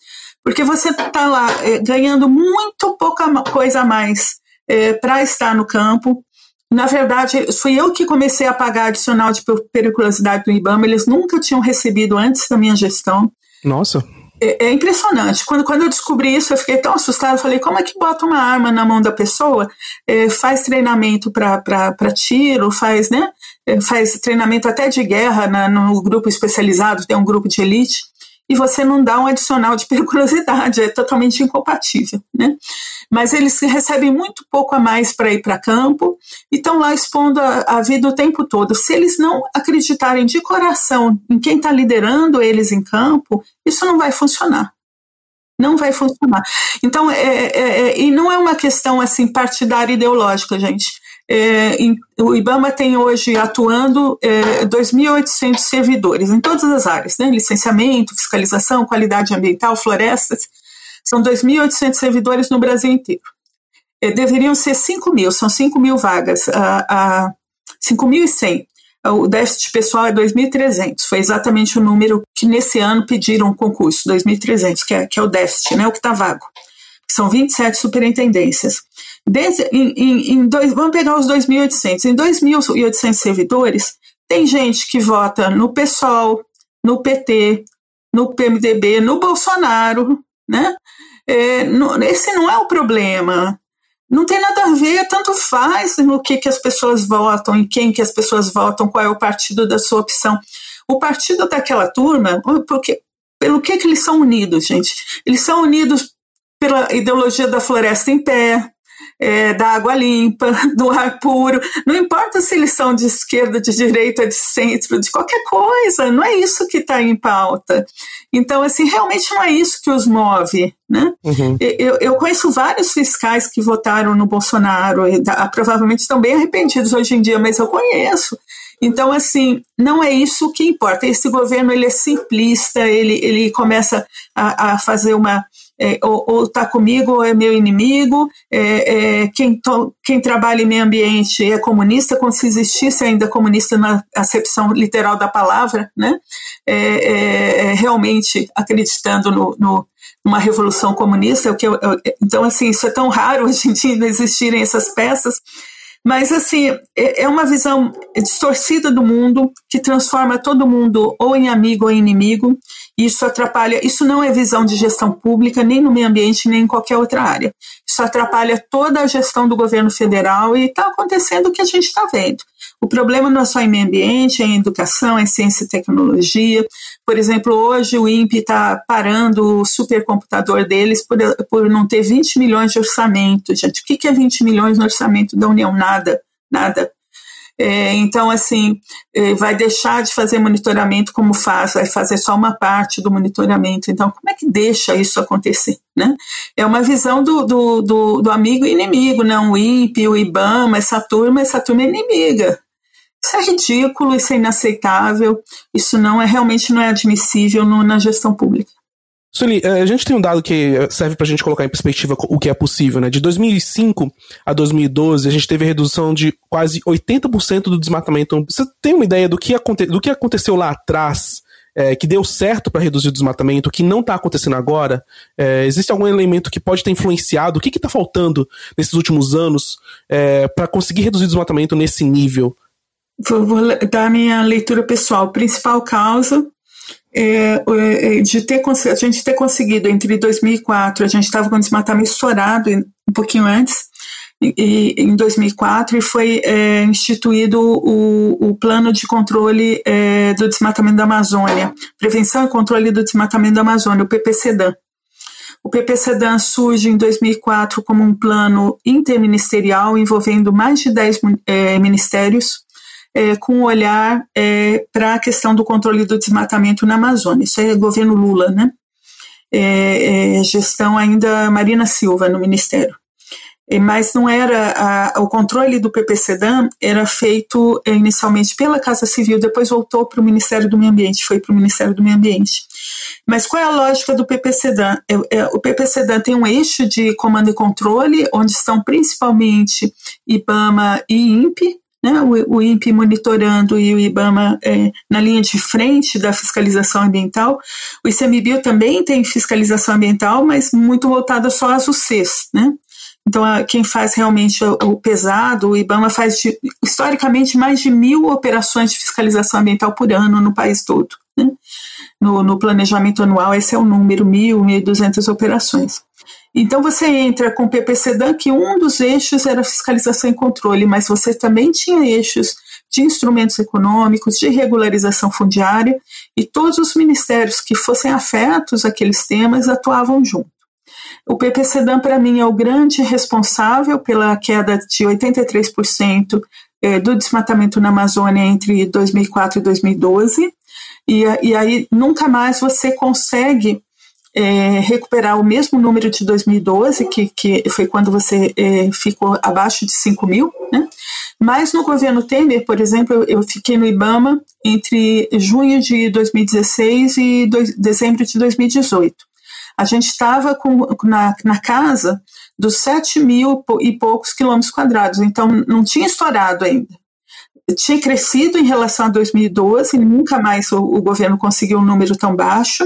Porque você está lá é, ganhando muito pouca coisa a mais é, para estar no campo, na verdade, fui eu que comecei a pagar adicional de periculosidade do IBAMA. Eles nunca tinham recebido antes da minha gestão. Nossa. é, é, impressionante. Quando, quando eu descobri isso, eu fiquei tão assustada. Eu falei, como é que bota uma arma na mão da pessoa? É, faz treinamento para tiro, faz, né? É, faz treinamento até de guerra na, no grupo especializado, tem um grupo de elite e você não dá um adicional de periculosidade, é totalmente incompatível, né? Mas eles recebem muito pouco a mais para ir para campo e estão lá expondo a, a, vida o tempo todo. Se eles não acreditarem de coração em quem está liderando eles em campo, isso não vai funcionar. Não vai funcionar. Então, é, é, é, e não é uma questão assim partidária ideológica, gente. É, o IBAMA tem hoje atuando é, 2.800 servidores em todas as áreas, né? licenciamento, fiscalização, qualidade ambiental, florestas. São 2.800 servidores no Brasil inteiro. É, deveriam ser 5 mil, são 5 mil vagas, a, a 5.100. O déficit pessoal é 2.300, foi exatamente o número que nesse ano pediram concurso, 2.300, que é, que é o déficit, né, o que está vago. São 27 superintendências. Desde, em, em, em dois, vamos pegar os 2.800. Em 2.800 servidores, tem gente que vota no PSOL, no PT, no PMDB, no Bolsonaro, né? É, esse não é o problema. Não tem nada a ver, tanto faz no que, que as pessoas votam, em quem que as pessoas votam, qual é o partido da sua opção. O partido daquela turma, porque, pelo que, que eles são unidos, gente? Eles são unidos pela ideologia da floresta em pé, é, da água limpa, do ar puro. Não importa se eles são de esquerda, de direita, de centro, de qualquer coisa, não é isso que está em pauta. Então, assim, realmente não é isso que os move. Né? Uhum. Eu, eu, conheço vários fiscais que votaram no Bolsonaro, e provavelmente estão bem arrependidos hoje em dia, mas eu conheço. Então, assim, não é isso que importa. Esse governo ele é simplista, ele, ele começa a, a fazer uma é, ou está comigo ou é meu inimigo, é, é, quem, to, quem trabalha em meio ambiente é comunista, como se existisse ainda comunista na acepção literal da palavra, né? É, é, é, realmente acreditando no, no, numa revolução comunista. O que eu, eu, então, assim, isso é tão raro hoje em dia não existirem essas peças. Mas, assim, é uma visão distorcida do mundo que transforma todo mundo ou em amigo ou em inimigo. Isso atrapalha, isso não é visão de gestão pública, nem no meio ambiente, nem em qualquer outra área. Isso atrapalha toda a gestão do governo federal e está acontecendo o que a gente está vendo. O problema não é só em meio ambiente, é em educação, é em ciência e tecnologia. Por exemplo, hoje o INPE está parando o supercomputador deles por, por não ter 20 milhões de orçamento. Gente, o que é 20 milhões no orçamento da União? Nada, nada. É, então, assim, é, vai deixar de fazer monitoramento como faz, vai fazer só uma parte do monitoramento. Então, como é que deixa isso acontecer? Né? É uma visão do, do, do, do amigo e inimigo, não o INPE, o IBAMA, essa turma, essa turma é inimiga. Isso é ridículo, isso é inaceitável, isso não é realmente não é admissível no, na gestão pública. Sueli, eh, a gente tem um dado que serve para a gente colocar em perspectiva o que é possível, né? De 2005 a 2012, a gente teve a redução de quase 80% do desmatamento. Você tem uma ideia do que, aconte do que aconteceu lá atrás, é, que deu certo para reduzir o desmatamento, que não está acontecendo agora? É, existe algum elemento que pode ter influenciado? O que está faltando nesses últimos anos é, para conseguir reduzir o desmatamento nesse nível? Vou, vou dar minha leitura pessoal. Principal causa é, é, de ter a gente ter conseguido entre 2004 a gente estava com desmatamento estourado um pouquinho antes e, em 2004 e foi é, instituído o, o, plano de controle é, do desmatamento da Amazônia. Prevenção e controle do desmatamento da Amazônia o PPCDAM o PPCDAM surge em 2004 como um plano interministerial envolvendo mais de 10 é, ministérios é, com um olhar é, para a questão do controle do desmatamento na Amazônia. Isso é governo Lula, né? É, é gestão ainda Marina Silva no Ministério. É, mas não era a, o controle do PPCDAM era feito é, inicialmente pela Casa Civil, depois voltou para o Ministério do Meio Ambiente, foi para o Ministério do Meio Ambiente. Mas qual é a lógica do PPCDAM? O PPCDAM tem um eixo de comando e controle, onde estão principalmente IBAMA e INPE, né, o, o INPE monitorando e o IBAMA é, na linha de frente da fiscalização ambiental. O ICMBio também tem fiscalização ambiental, mas muito voltada só às UCs, né? Então, quem faz realmente o, pesado, o IBAMA faz de, historicamente mais de mil operações de fiscalização ambiental por ano no país todo. Né? no, no planejamento anual, esse é o número, 1.000, 1.200 operações. Então você entra com o PPCDAN, que um dos eixos era fiscalização e controle, mas você também tinha eixos de instrumentos econômicos, de regularização fundiária, e todos os ministérios que fossem afetos àqueles temas atuavam junto. O PPCDAN, para mim, é o grande responsável pela queda de 83% eh, do desmatamento na Amazônia entre 2004 e 2012, e, e aí nunca mais você consegue é, recuperar o mesmo número de 2012, que, que foi quando você é, ficou abaixo de 5 mil, né? Mas no governo Temer, por exemplo, eu, fiquei no IBAMA entre junho de 2016 e dois, dezembro de 2018. A gente estava na, na casa dos 7 mil e poucos quilômetros quadrados, então não tinha estourado ainda. Tinha crescido em relação a 2012, nunca mais o, o governo conseguiu um número tão baixo.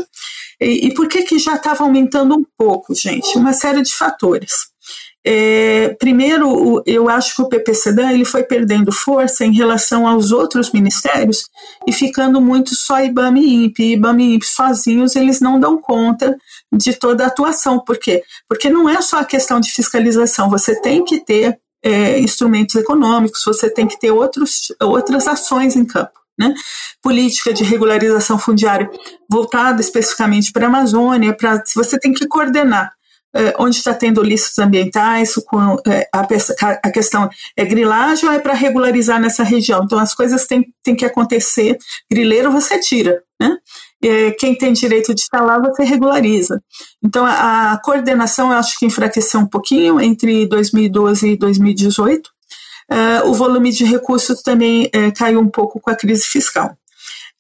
E, e por que, que já estava aumentando um pouco, gente? Uma série de fatores. É, primeiro, eu acho que o PPCDAN ele foi perdendo força em relação aos outros ministérios e ficando muito só IBAMA e INPE. IBAMA e INPE sozinhos eles não dão conta de toda a atuação. Por quê? Porque não é só a questão de fiscalização, você tem que ter é, instrumentos econômicos, você tem que ter outros, outras ações em campo. Né? Política de regularização fundiária voltada especificamente para a Amazônia, para você tem que coordenar é, onde está tendo listas ambientais, com, é, a, a, questão é grilagem ou é para regularizar nessa região? Então as coisas têm, que acontecer. Grileiro você tira, né? É, quem tem direito de estar lá você regulariza. Então a, a coordenação eu acho que enfraqueceu um pouquinho entre 2012 e 2018. Uh, o volume de recursos também uh, caiu um pouco com a crise fiscal.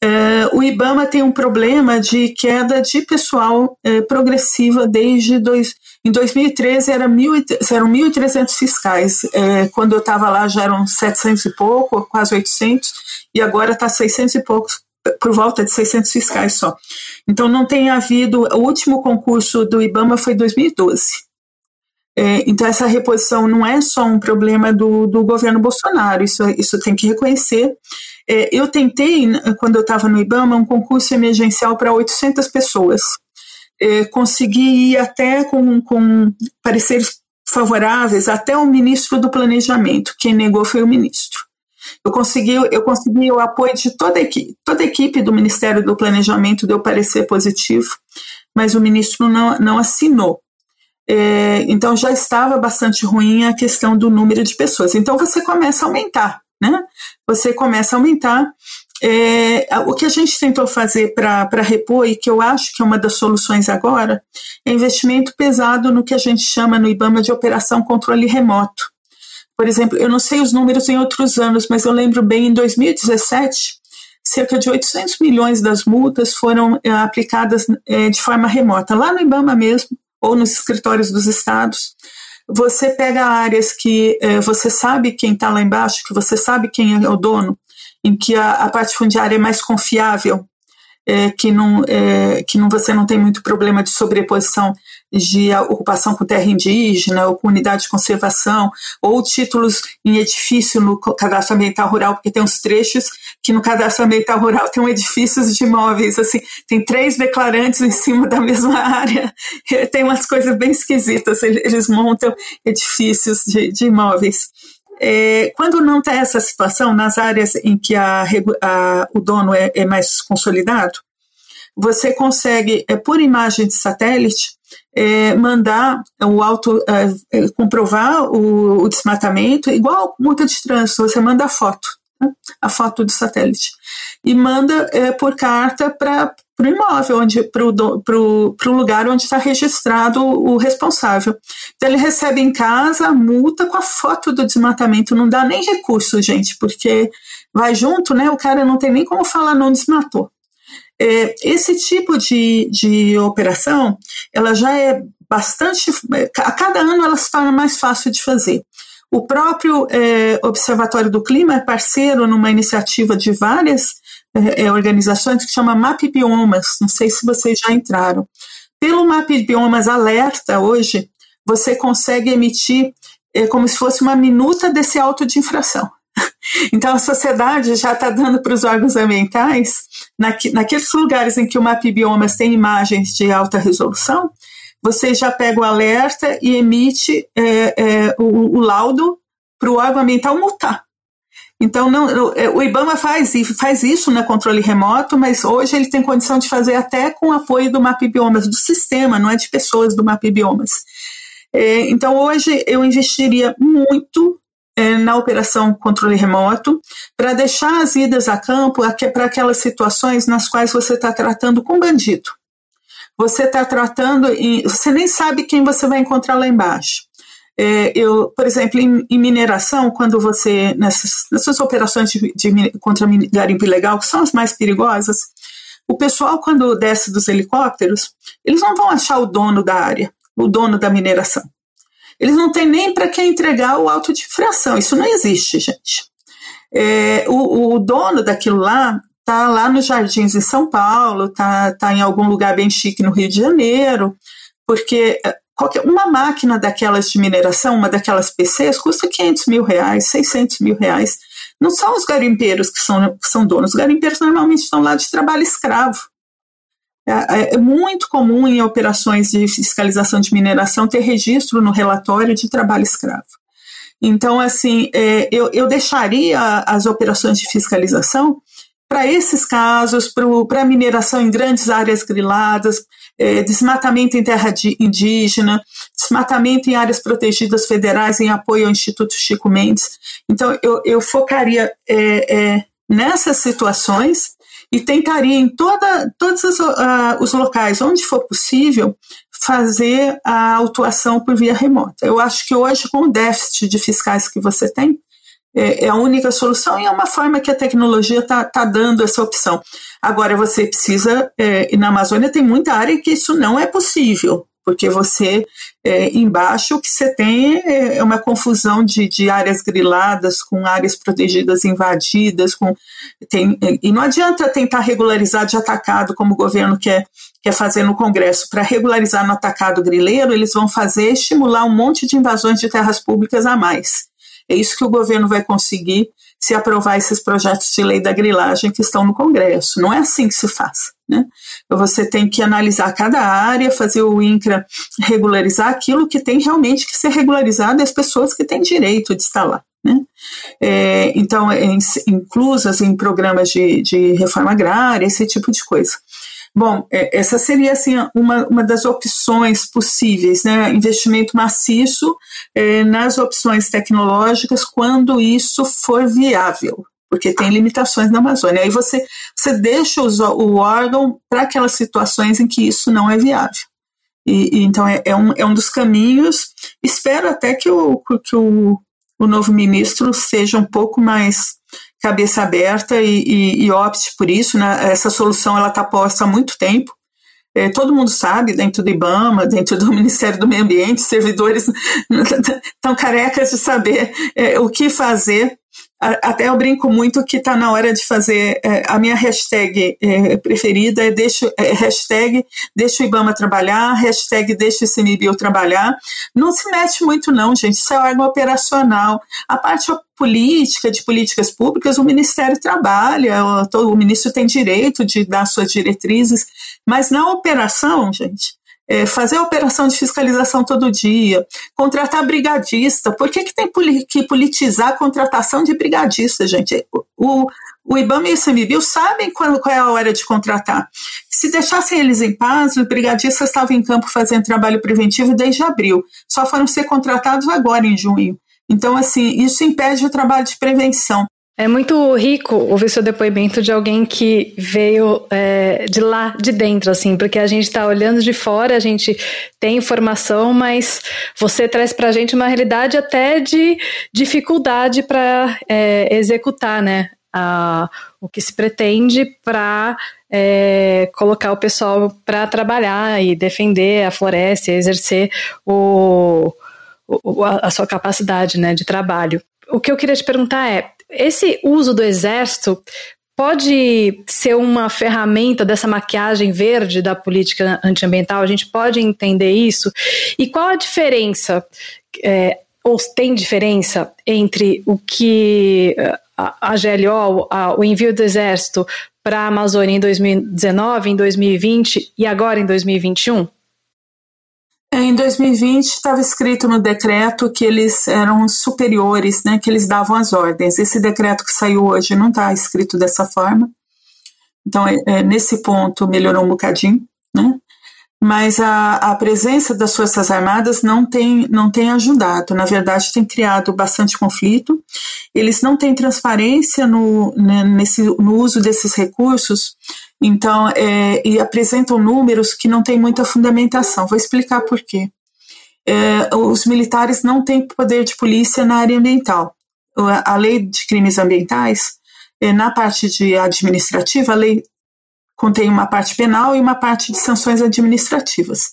Uh, o IBAMA tem um problema de queda de pessoal progressiva desde dois, em 2013 era mil, eram 1.300 fiscais. quando eu estava lá já eram 700 e pouco, quase 800, e agora está 600 e poucos, por volta de 600 fiscais só. Então não tem havido. O último concurso do IBAMA foi em 2012. É, então, essa reposição não é só um problema do, do governo Bolsonaro, isso, isso tem que reconhecer. É, eu tentei, quando eu estava no IBAMA, um concurso emergencial para 800 pessoas. É, consegui ir até com, com pareceres favoráveis até o ministro do Planejamento. Quem negou foi o ministro. Eu consegui, eu consegui o apoio de toda a equipe, toda a equipe do Ministério do Planejamento deu parecer positivo, mas o ministro não, não assinou. É, então já estava bastante ruim a questão do número de pessoas. Então você começa a aumentar, né? Você começa a aumentar. É, o que a gente tentou fazer para repor, e que eu acho que é uma das soluções agora, é investimento pesado no que a gente chama no IBAMA de operação controle remoto. Por exemplo, eu não sei os números em outros anos, mas eu lembro bem, em 2017, cerca de 800 milhões das multas foram é, aplicadas é, de forma remota, lá no IBAMA mesmo, ou nos escritórios dos estados. Você pega áreas que é, você sabe quem está lá embaixo, que você sabe quem é o dono, em que a, a parte fundiária é mais confiável, é, que, não, é, que não, você não tem muito problema de sobreposição de ocupação com terra indígena ou com unidade de conservação, ou títulos em edifício no cadastro ambiental rural, porque tem uns trechos que no cadastro ambiental rural tem um edifícios de imóveis, assim, tem três declarantes em cima da mesma área, tem umas coisas bem esquisitas, eles montam edifícios de, de imóveis. É, quando não está essa situação, nas áreas em que a, a, o dono é, é, mais consolidado, você consegue, é, por imagem de satélite, é, mandar o auto, é, é, comprovar o, o, desmatamento, igual multa de trânsito, você manda a foto, né, a foto do satélite, e manda é, por carta para para o imóvel, para o lugar onde está registrado o responsável. Então ele recebe em casa a multa com a foto do desmatamento, não dá nem recurso, gente, porque vai junto, né? O cara não tem nem como falar não desmatou. É, esse tipo de, de operação, ela já é bastante. A cada ano ela se torna mais fácil de fazer. O próprio é, Observatório do Clima é parceiro numa iniciativa de várias é, é, organizações que chama Map Biomas, não sei se vocês já entraram. Pelo Map Biomas Alerta, hoje, você consegue emitir é, como se fosse uma minuta desse auto de infração. Então, a sociedade já está dando para os órgãos ambientais, naqu naqueles lugares em que o MapBiomas tem imagens de alta resolução, você já pega o alerta e emite é, é, o, o, laudo para o órgão ambiental multar. Então, não, é, o IBAMA faz, faz isso no controle remoto, mas hoje ele tem condição de fazer até com o apoio do MapBiomas, do sistema, não é de pessoas do MapBiomas. É, então, hoje eu investiria muito na operação controle remoto para deixar as idas a campo para aquelas situações nas quais você está tratando com bandido. Você está tratando você nem sabe quem você vai encontrar lá embaixo. É, eu, por exemplo, em, em, mineração, quando você nessas, nessas operações de, de, contra garimpo ilegal, que são as mais perigosas, o pessoal quando desce dos helicópteros, eles não vão achar o dono da área, o dono da mineração. Eles não têm nem para quem entregar o auto de infração. Isso não existe, gente. É, o, o, dono daquilo lá está lá nos Jardins em São Paulo, está tá em algum lugar bem chique no Rio de Janeiro, porque é, qualquer, uma máquina daquelas de mineração, uma daquelas PCs, custa 500 mil reais, 600 mil reais. Não são os garimpeiros que são, que são donos, os garimpeiros normalmente estão lá de trabalho escravo. É, é, é, muito comum em operações de fiscalização de mineração ter registro no relatório de trabalho escravo. Então, assim, é, eu, eu deixaria as operações de fiscalização para esses casos, para mineração em grandes áreas griladas, é, desmatamento em terra indígena, desmatamento em áreas protegidas federais em apoio ao Instituto Chico Mendes. Então, eu, eu focaria é, é, nessas situações e tentaria em toda, todos os, uh, os locais onde for possível fazer a autuação por via remota. Eu acho que hoje, com o déficit de fiscais que você tem, é, é a única solução e é uma forma que a tecnologia está tá dando essa opção. Agora, você precisa, é, e na Amazônia tem muita área que isso não é possível porque você é, embaixo o que você tem é, é uma confusão de, de áreas griladas com áreas protegidas invadidas, com tem, e não adianta tentar regularizar de atacado como o governo quer, quer fazer no Congresso. Para regularizar no atacado grileiro, eles vão fazer estimular um monte de invasões de terras públicas a mais. É isso que o governo vai conseguir se aprovar esses projetos de lei da grilagem que estão no Congresso. Não é assim que se faz. Né? Então, você tem que analisar cada área, fazer o INCRA regularizar aquilo que tem realmente que ser regularizado e as pessoas que têm direito de estar lá. Né? É, então, é, inclusas em programas de, de reforma agrária, esse tipo de coisa. Bom, é, essa seria assim uma, uma das opções possíveis, né? Investimento maciço é, nas opções tecnológicas quando isso for viável, porque tem limitações na Amazônia. Aí você, você deixa os, o órgão para aquelas situações em que isso não é viável. E, e então é, é, um, é um dos caminhos. Espero até que o, que o, o novo ministro seja um pouco mais cabeça aberta e, e, e opte por isso. Né? Essa solução ela está posta há muito tempo. É, todo mundo sabe, dentro do IBAMA, dentro do Ministério do Meio Ambiente, servidores estão carecas de saber é, o que fazer até eu brinco muito que está na hora de fazer é, a minha hashtag é, preferida é, deixa, é hashtag deixa o Ibama trabalhar, hashtag deixa o CMBio trabalhar. Não se mete muito não, gente, isso é órgão operacional. A parte política, de políticas públicas, o Ministério trabalha, o, ministro tem direito de dar suas diretrizes, mas na operação, gente, é, fazer operação de fiscalização todo dia, contratar brigadista. Por que, que tem que politizar a contratação de brigadista, gente? O, o IBAMA e o ICMBio sabem qual, qual é a hora de contratar. Se deixassem eles em paz, os brigadistas estavam em campo fazendo trabalho preventivo desde abril. Só foram ser contratados agora, em junho. Então, assim, isso impede o trabalho de prevenção. É muito rico ouvir seu depoimento de alguém que veio é, de lá, de dentro, assim, porque a gente está olhando de fora, a gente tem informação, mas você traz para a gente uma realidade até de dificuldade para é, executar, né? A, o que se pretende para é, colocar o pessoal para trabalhar e defender a floresta, exercer o, o, a sua capacidade né, de trabalho. O que eu queria te perguntar é: esse uso do exército pode ser uma ferramenta dessa maquiagem verde da política antiambiental? A gente pode entender isso? E qual a diferença? É, ou tem diferença entre o que a, GLO, a, o envio do Exército para a Amazônia em 2019, em 2020 e agora em 2021? Em 2020 estava escrito no decreto que eles eram superiores, né, que eles davam as ordens. Esse decreto que saiu hoje não está escrito dessa forma. Então, é, é, nesse ponto melhorou um bocadinho, né? mas a, a, presença das Forças Armadas não tem, não tem ajudado, na verdade, tem criado bastante conflito. Eles não têm transparência no, né, nesse, no uso desses recursos, então, é, e apresentam números que não têm muita fundamentação. Vou explicar por quê. É, os militares não têm poder de polícia na área ambiental. A, lei de crimes ambientais, é, na parte de administrativa, a lei contém uma parte penal e uma parte de sanções administrativas.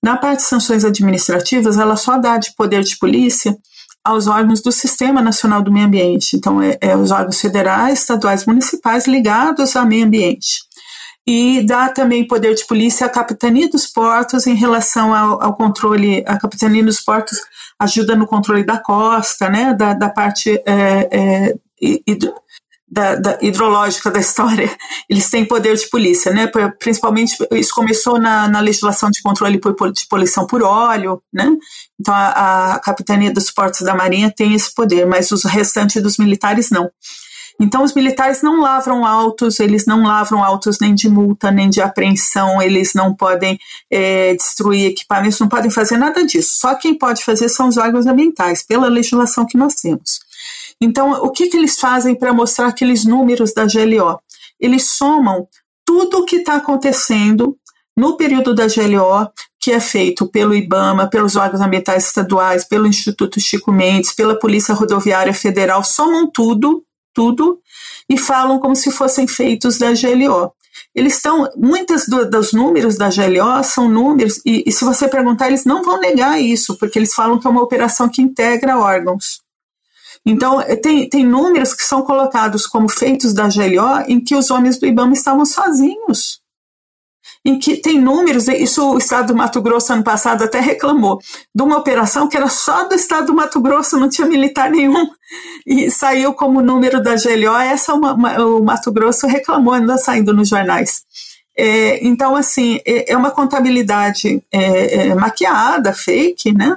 Na parte de sanções administrativas, ela só dá de poder de polícia aos órgãos do Sistema Nacional do Meio Ambiente. Então, é, é os órgãos federais, estaduais, municipais ligados ao meio ambiente. E dá também poder de polícia à Capitania dos Portos em relação ao, ao controle. A Capitania dos Portos ajuda no controle da costa, né, da, da parte é, é, da, da, hidrológica da história, eles têm poder de polícia, né? Principalmente isso começou na, na legislação de controle por, de poluição por óleo, né? Então a, a capitania dos portos da Marinha tem esse poder, mas os restantes dos militares não. Então os militares não lavram autos, eles não lavram autos nem de multa, nem de apreensão, eles não podem é, destruir equipamentos, não podem fazer nada disso. Só quem pode fazer são os órgãos ambientais, pela legislação que nós temos. Então, o que, que eles fazem para mostrar aqueles números da GLO? Eles somam tudo o que está acontecendo no período da GLO, que é feito pelo IBAMA, pelos órgãos ambientais estaduais, pelo Instituto Chico Mendes, pela Polícia Rodoviária Federal, somam tudo, tudo, e falam como se fossem feitos da GLO. Eles estão, muitos do, dos números da GLO são números, e, e se você perguntar, eles não vão negar isso, porque eles falam que é uma operação que integra órgãos. Então, eh, tem, tem números que são colocados como feitos da GLO em que os homens do IBAMA estavam sozinhos. Em que tem números, isso o Estado do Mato Grosso ano passado até reclamou, de uma operação que era só do Estado do Mato Grosso, não tinha militar nenhum, e saiu como número da GLO, essa uma, uma, o Mato Grosso reclamou, ainda saindo nos jornais. É, então, assim, é, é uma contabilidade é, é, maquiada, fake, né?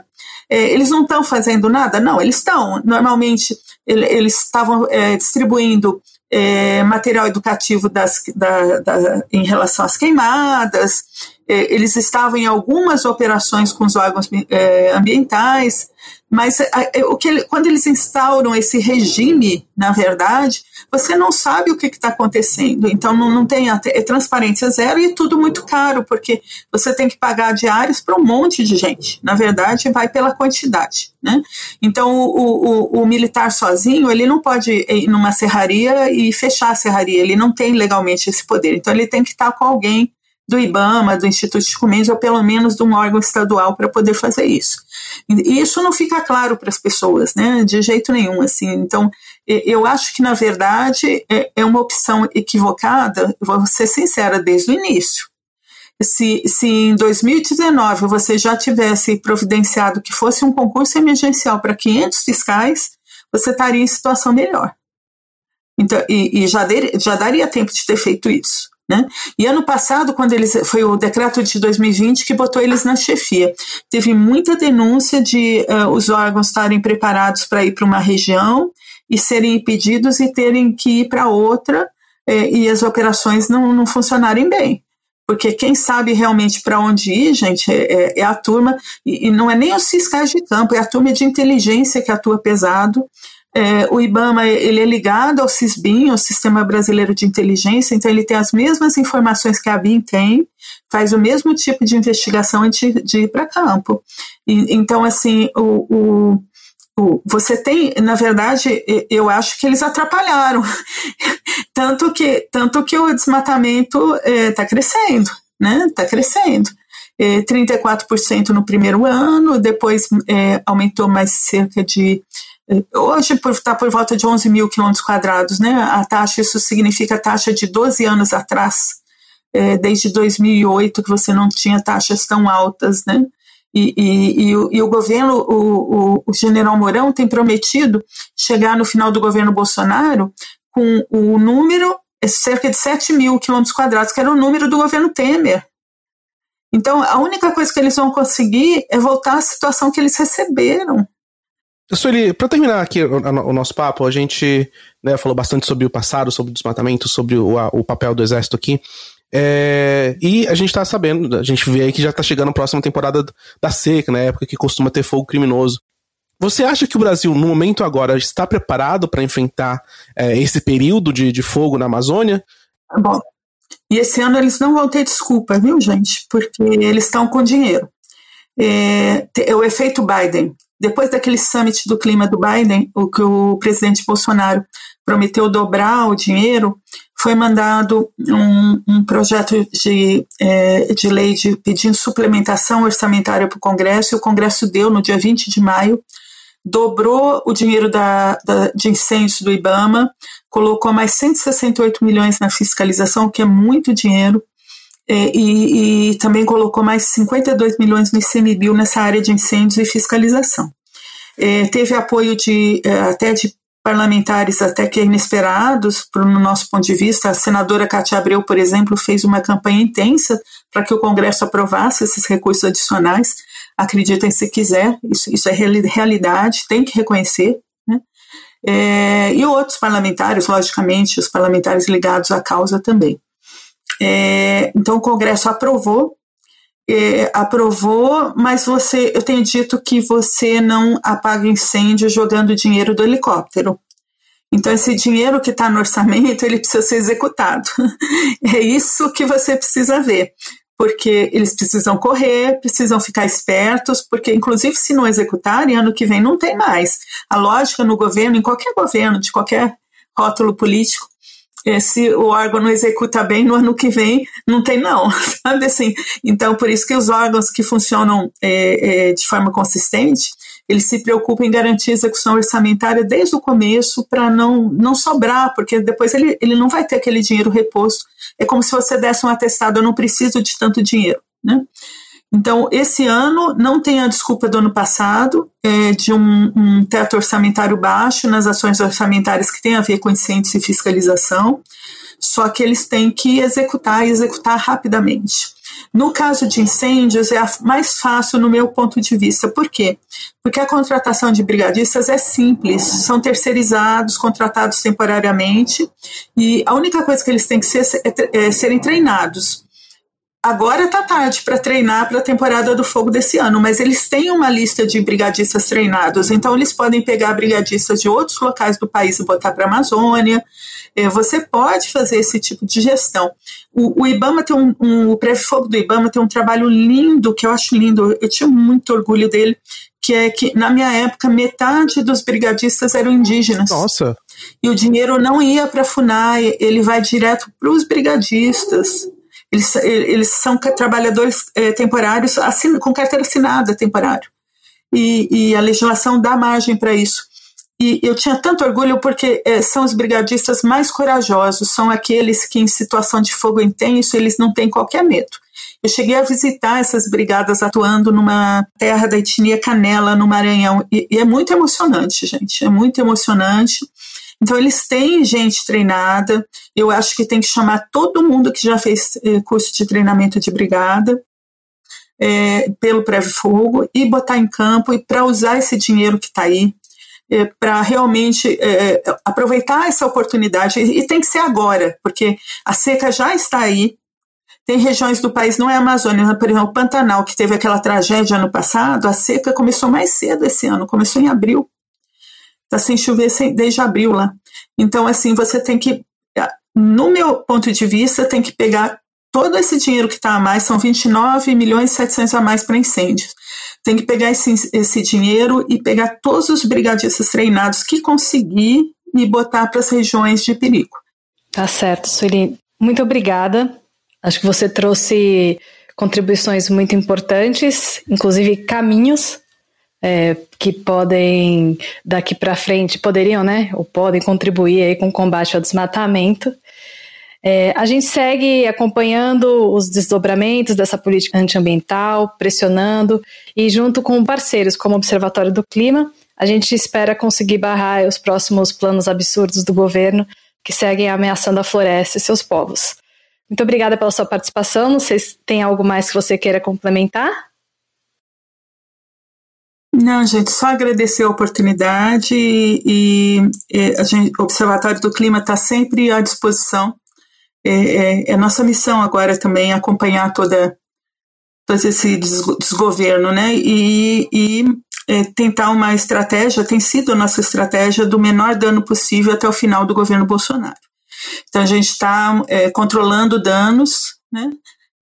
É, eles não estão fazendo nada? Não, eles estão. Normalmente, ele, eles estavam é, distribuindo é, material educativo das, da, da, em relação às queimadas, é, eles estavam em algumas operações com os órgãos é, ambientais, mas é, o que, quando eles instauram esse regime, na verdade, você não sabe o que está acontecendo. Então, não, não tem é transparência zero e é tudo muito caro, porque você tem que pagar diários para um monte de gente. Na verdade, vai pela quantidade. Né? Então, o, o, o militar sozinho, ele não pode ir numa serraria e fechar a serraria, ele não tem legalmente esse poder. Então, ele tem que estar com alguém do IBAMA, do Instituto de Mendes, ou pelo menos de um órgão estadual para poder fazer isso. E isso não fica claro para as pessoas, né, de jeito nenhum, assim. Então, eu acho que, na verdade, é, é uma opção equivocada, vou ser sincera, desde o início. Se, se em 2019 você já tivesse providenciado que fosse um concurso emergencial para 500 fiscais, você estaria em situação melhor. Então, e, e já, já daria tempo de ter feito isso. Né? E ano passado, quando eles foi o decreto de 2020 que botou eles na chefia, teve muita denúncia de uh, os órgãos estarem preparados para ir para uma região e serem impedidos e terem que ir para outra eh, e as operações não, não funcionarem bem. Porque quem sabe realmente para onde ir, gente, é, é, é a turma, e, e, não é nem os fiscais de campo, é a turma de inteligência que atua pesado, é, o IBAMA ele é ligado ao CISBIN, o Sistema Brasileiro de Inteligência, então ele tem as mesmas informações que a BIM tem, faz o mesmo tipo de investigação antes de ir para campo. E, então, assim, o, o, você tem, na verdade, eu acho que eles atrapalharam, tanto que, tanto que o desmatamento está é, tá crescendo, né? Está crescendo. É, 34% no primeiro ano, depois é, aumentou mais cerca de Hoje está por volta de 11 mil quilômetros quadrados, né? A taxa, isso significa a taxa de 12 anos atrás, é, desde 2008, que você não tinha taxas tão altas, né? E, e, e, o, e o, governo, o, o, o, general Mourão tem prometido chegar no final do governo Bolsonaro com o número, é cerca de 7 mil quilômetros quadrados, que era o número do governo Temer. Então, a única coisa que eles vão conseguir é voltar à situação que eles receberam. Sueli, para terminar aqui o, nosso papo, a gente né, falou bastante sobre o passado, sobre o desmatamento, sobre o, a, o papel do exército aqui. É, e a gente tá sabendo, a gente vê aí que já tá chegando a próxima temporada da seca, na né, época que costuma ter fogo criminoso. Você acha que o Brasil, no momento agora, está preparado para enfrentar é, esse período de, de fogo na Amazônia? Bom, e esse ano eles não vão ter desculpa, viu, gente? Porque eles estão com dinheiro. É, o efeito Biden. Depois daquele summit do clima do Biden, o que o presidente Bolsonaro prometeu dobrar o dinheiro, foi mandado um, um projeto de, é, de lei de, pedindo suplementação orçamentária para o Congresso, e o Congresso deu no dia 20 de maio, dobrou o dinheiro da, da, de incêndios do IBAMA, colocou mais 168 milhões na fiscalização, o que é muito dinheiro, é, e, e, também colocou mais 52 milhões no ICMBio nessa área de incêndios e fiscalização. É, teve apoio de é, até de parlamentares até que inesperados, no nosso ponto de vista. A senadora Cátia Abreu, por exemplo, fez uma campanha intensa para que o Congresso aprovasse esses recursos adicionais. Acreditem se quiser, isso, isso é realidade, tem que reconhecer. Né? É, e outros parlamentares, logicamente, os parlamentares ligados à causa também. É, então o Congresso aprovou, é, aprovou, mas você, eu tenho dito que você não apaga incêndio jogando dinheiro do helicóptero. Então esse dinheiro que está no orçamento ele precisa ser executado. é isso que você precisa ver, porque eles precisam correr, precisam ficar espertos, porque inclusive se não executarem ano que vem não tem mais. A lógica no governo, em qualquer governo, de qualquer rótulo político, se o órgão não executa bem, no ano que vem não tem não, sabe assim? Então, por isso que os órgãos que funcionam é, é, de forma consistente, eles se preocupam em garantir a execução orçamentária desde o começo para não, não sobrar, porque depois ele, ele não vai ter aquele dinheiro reposto. É como se você desse um atestado, eu não preciso de tanto dinheiro, né? Então, esse ano não tem a desculpa do ano passado, é, de um, um, teto orçamentário baixo nas ações orçamentárias que têm a ver com incêndios e fiscalização, só que eles têm que executar e executar rapidamente. No caso de incêndios, é mais fácil no meu ponto de vista. Por quê? Porque a contratação de brigadistas é simples, são terceirizados, contratados temporariamente, e a única coisa que eles têm que ser é, é serem treinados Agora está tarde para treinar para a temporada do fogo desse ano, mas eles têm uma lista de brigadistas treinados, então eles podem pegar brigadistas de outros locais do país e botar para a Amazônia. É, você pode fazer esse tipo de gestão. O, o IBAMA tem um, um o pré-fogo do IBAMA tem um trabalho lindo que eu acho lindo. Eu tinha muito orgulho dele, que é que na minha época metade dos brigadistas eram indígenas. Nossa. E o dinheiro não ia para a Funai, ele vai direto para os brigadistas. Eles, eles são trabalhadores é, temporários assin, com carteira assinada temporário. E, e a legislação dá margem para isso. E eu tinha tanto orgulho porque é, são os brigadistas mais corajosos, são aqueles que, em situação de fogo intenso, eles não têm qualquer medo. Eu cheguei a visitar essas brigadas atuando numa terra da etnia Canela, no Maranhão, e, e é muito emocionante, gente, é muito emocionante. Então, eles têm gente treinada. Eu acho que tem que chamar todo mundo que já fez eh, curso de treinamento de brigada é, pelo Preve Fogo e botar em campo e para usar esse dinheiro que está aí. É, para realmente é, aproveitar essa oportunidade, e, e tem que ser agora, porque a seca já está aí, tem regiões do país, não é a Amazônia, por exemplo, o Pantanal, que teve aquela tragédia ano passado, a seca começou mais cedo esse ano, começou em abril. Está sem chover desde abril lá. Então, assim, você tem que, no meu ponto de vista, tem que pegar todo esse dinheiro que está a mais, são 29 milhões e 700 a mais para incêndios. Tem que pegar esse, esse dinheiro e pegar todos os brigadistas treinados que conseguir e botar para as regiões de perigo. Tá certo, Sueli. Muito obrigada. Acho que você trouxe contribuições muito importantes, inclusive caminhos é, que podem, daqui para frente, poderiam, né, ou podem contribuir aí com o combate ao desmatamento. É, a gente segue acompanhando os desdobramentos dessa política antiambiental, pressionando e junto com parceiros como o Observatório do Clima, a gente espera conseguir barrar os próximos planos absurdos do governo que seguem ameaçando a floresta e seus povos. Muito obrigada pela sua participação. Não sei se tem algo mais que você queira complementar. Não, gente, só agradecer a oportunidade e, e a gente, o Observatório do Clima está sempre à disposição. É, é, é, nossa missão agora também acompanhar toda todo esse desgoverno, né? E, e é, tentar uma estratégia, tem sido a nossa estratégia do menor dano possível até o final do governo Bolsonaro. Então a gente está é, controlando danos, né?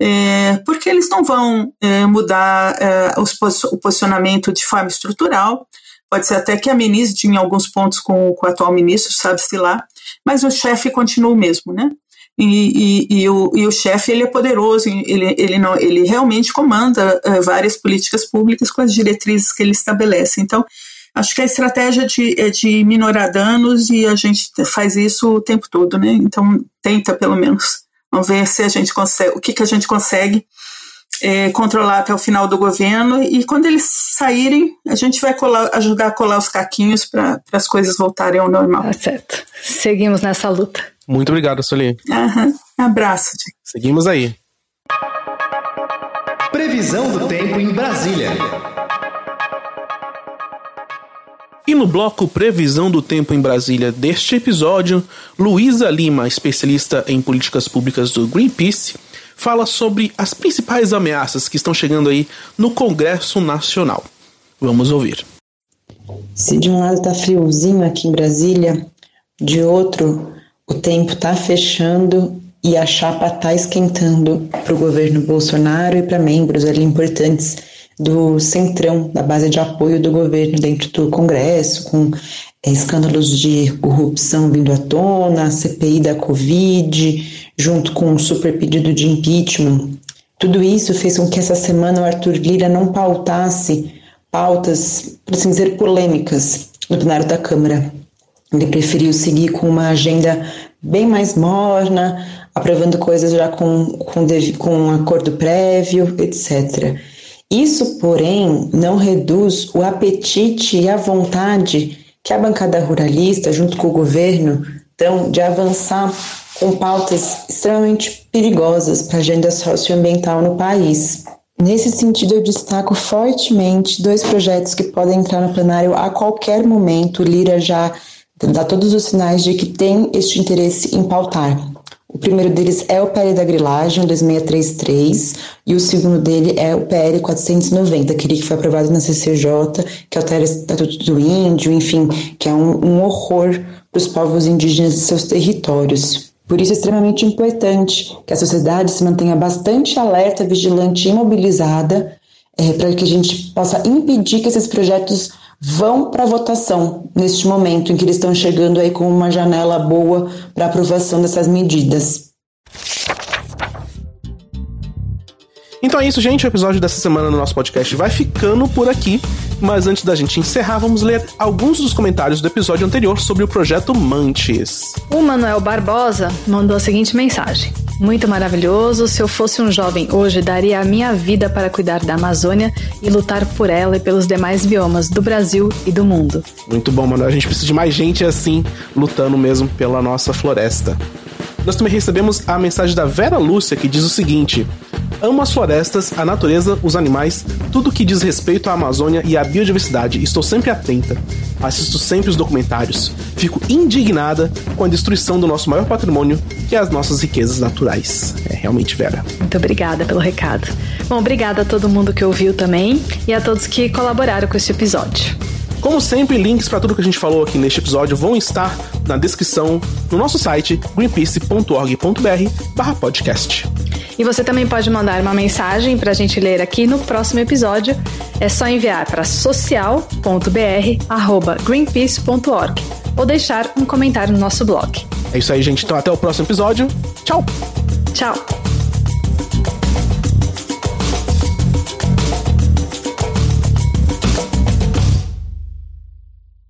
É, porque eles não vão é, mudar é, os, o posicionamento de forma estrutural. Pode ser até que amenize em alguns pontos com, com o atual ministro, sabe-se lá, mas o chefe continua o mesmo, né? E, e, e, o, e o chefe ele é poderoso, ele, ele, não, ele realmente comanda uh, várias políticas públicas com as diretrizes que ele estabelece. Então, acho que a estratégia de, é de minorar danos e a gente faz isso o tempo todo, né? Então, tenta pelo menos. Vamos ver se a gente consegue, o que, que a gente consegue é, controlar até o final do governo e quando eles saírem, a gente vai colar, ajudar a colar os caquinhos para as coisas voltarem ao normal. Tá certo. Seguimos nessa luta. Muito obrigado, Sueli. Uhum. Abraço. Gente. Seguimos aí. Previsão do tempo em Brasília. E no bloco Previsão do Tempo em Brasília deste episódio, Luísa Lima, especialista em políticas públicas do Greenpeace, fala sobre as principais ameaças que estão chegando aí no Congresso Nacional. Vamos ouvir. Se de um lado está friozinho aqui em Brasília, de outro o tempo está fechando e a chapa está esquentando para o governo Bolsonaro e para membros ali importantes do centrão, da base de apoio do governo dentro do Congresso, com é, escândalos de corrupção vindo à tona, CPI da Covid, junto com um super pedido de impeachment. Tudo isso fez com que essa semana o Arthur Lira não pautasse pautas, por assim dizer, polêmicas no plenário da Câmara. Ele preferiu seguir com uma agenda bem mais morna, aprovando coisas já com, com, com um acordo prévio, etc. Isso, porém, não reduz o apetite e a vontade que a bancada ruralista, junto com o governo, estão de avançar com pautas extremamente perigosas para a agenda socioambiental no país. Nesse sentido, eu destaco fortemente dois projetos que podem entrar no plenário a qualquer momento. O Lira já dá todos os sinais de que tem este interesse em pautar. O primeiro deles é o PL da grilagem, o 2633, e o segundo dele é o PL 490, aquele que foi aprovado na CCJ, que altera o Estatuto do Índio, enfim, que é um, um horror para os povos indígenas e seus territórios. Por isso é extremamente importante que a sociedade se mantenha bastante alerta, vigilante e mobilizada é, para que a gente possa impedir que esses projetos vão para votação neste momento em que eles estão chegando aí com uma janela boa para aprovação dessas medidas. Então é isso, gente. O episódio dessa semana no nosso podcast vai ficando por aqui. Mas antes da gente encerrar, vamos ler alguns dos comentários do episódio anterior sobre o projeto Mantis. O Manuel Barbosa mandou a seguinte mensagem: Muito maravilhoso. Se eu fosse um jovem hoje, daria a minha vida para cuidar da Amazônia e lutar por ela e pelos demais biomas do Brasil e do mundo. Muito bom, Manuel. A gente precisa de mais gente assim, lutando mesmo pela nossa floresta. Nós também recebemos a mensagem da Vera Lúcia que diz o seguinte: Amo as florestas, a natureza, os animais, tudo que diz respeito à Amazônia e à biodiversidade. Estou sempre atenta. Assisto sempre os documentários. Fico indignada com a destruição do nosso maior patrimônio, que é as nossas riquezas naturais. É realmente, Vera. Muito obrigada pelo recado. Bom, obrigada a todo mundo que ouviu também e a todos que colaboraram com este episódio. Como sempre, links para tudo que a gente falou aqui neste episódio vão estar na descrição no nosso site greenpeace.org.br/podcast. E você também pode mandar uma mensagem para a gente ler aqui no próximo episódio. É só enviar para social.br@greenpeace.org ou deixar um comentário no nosso blog. É isso aí, gente. Então até o próximo episódio. Tchau. Tchau.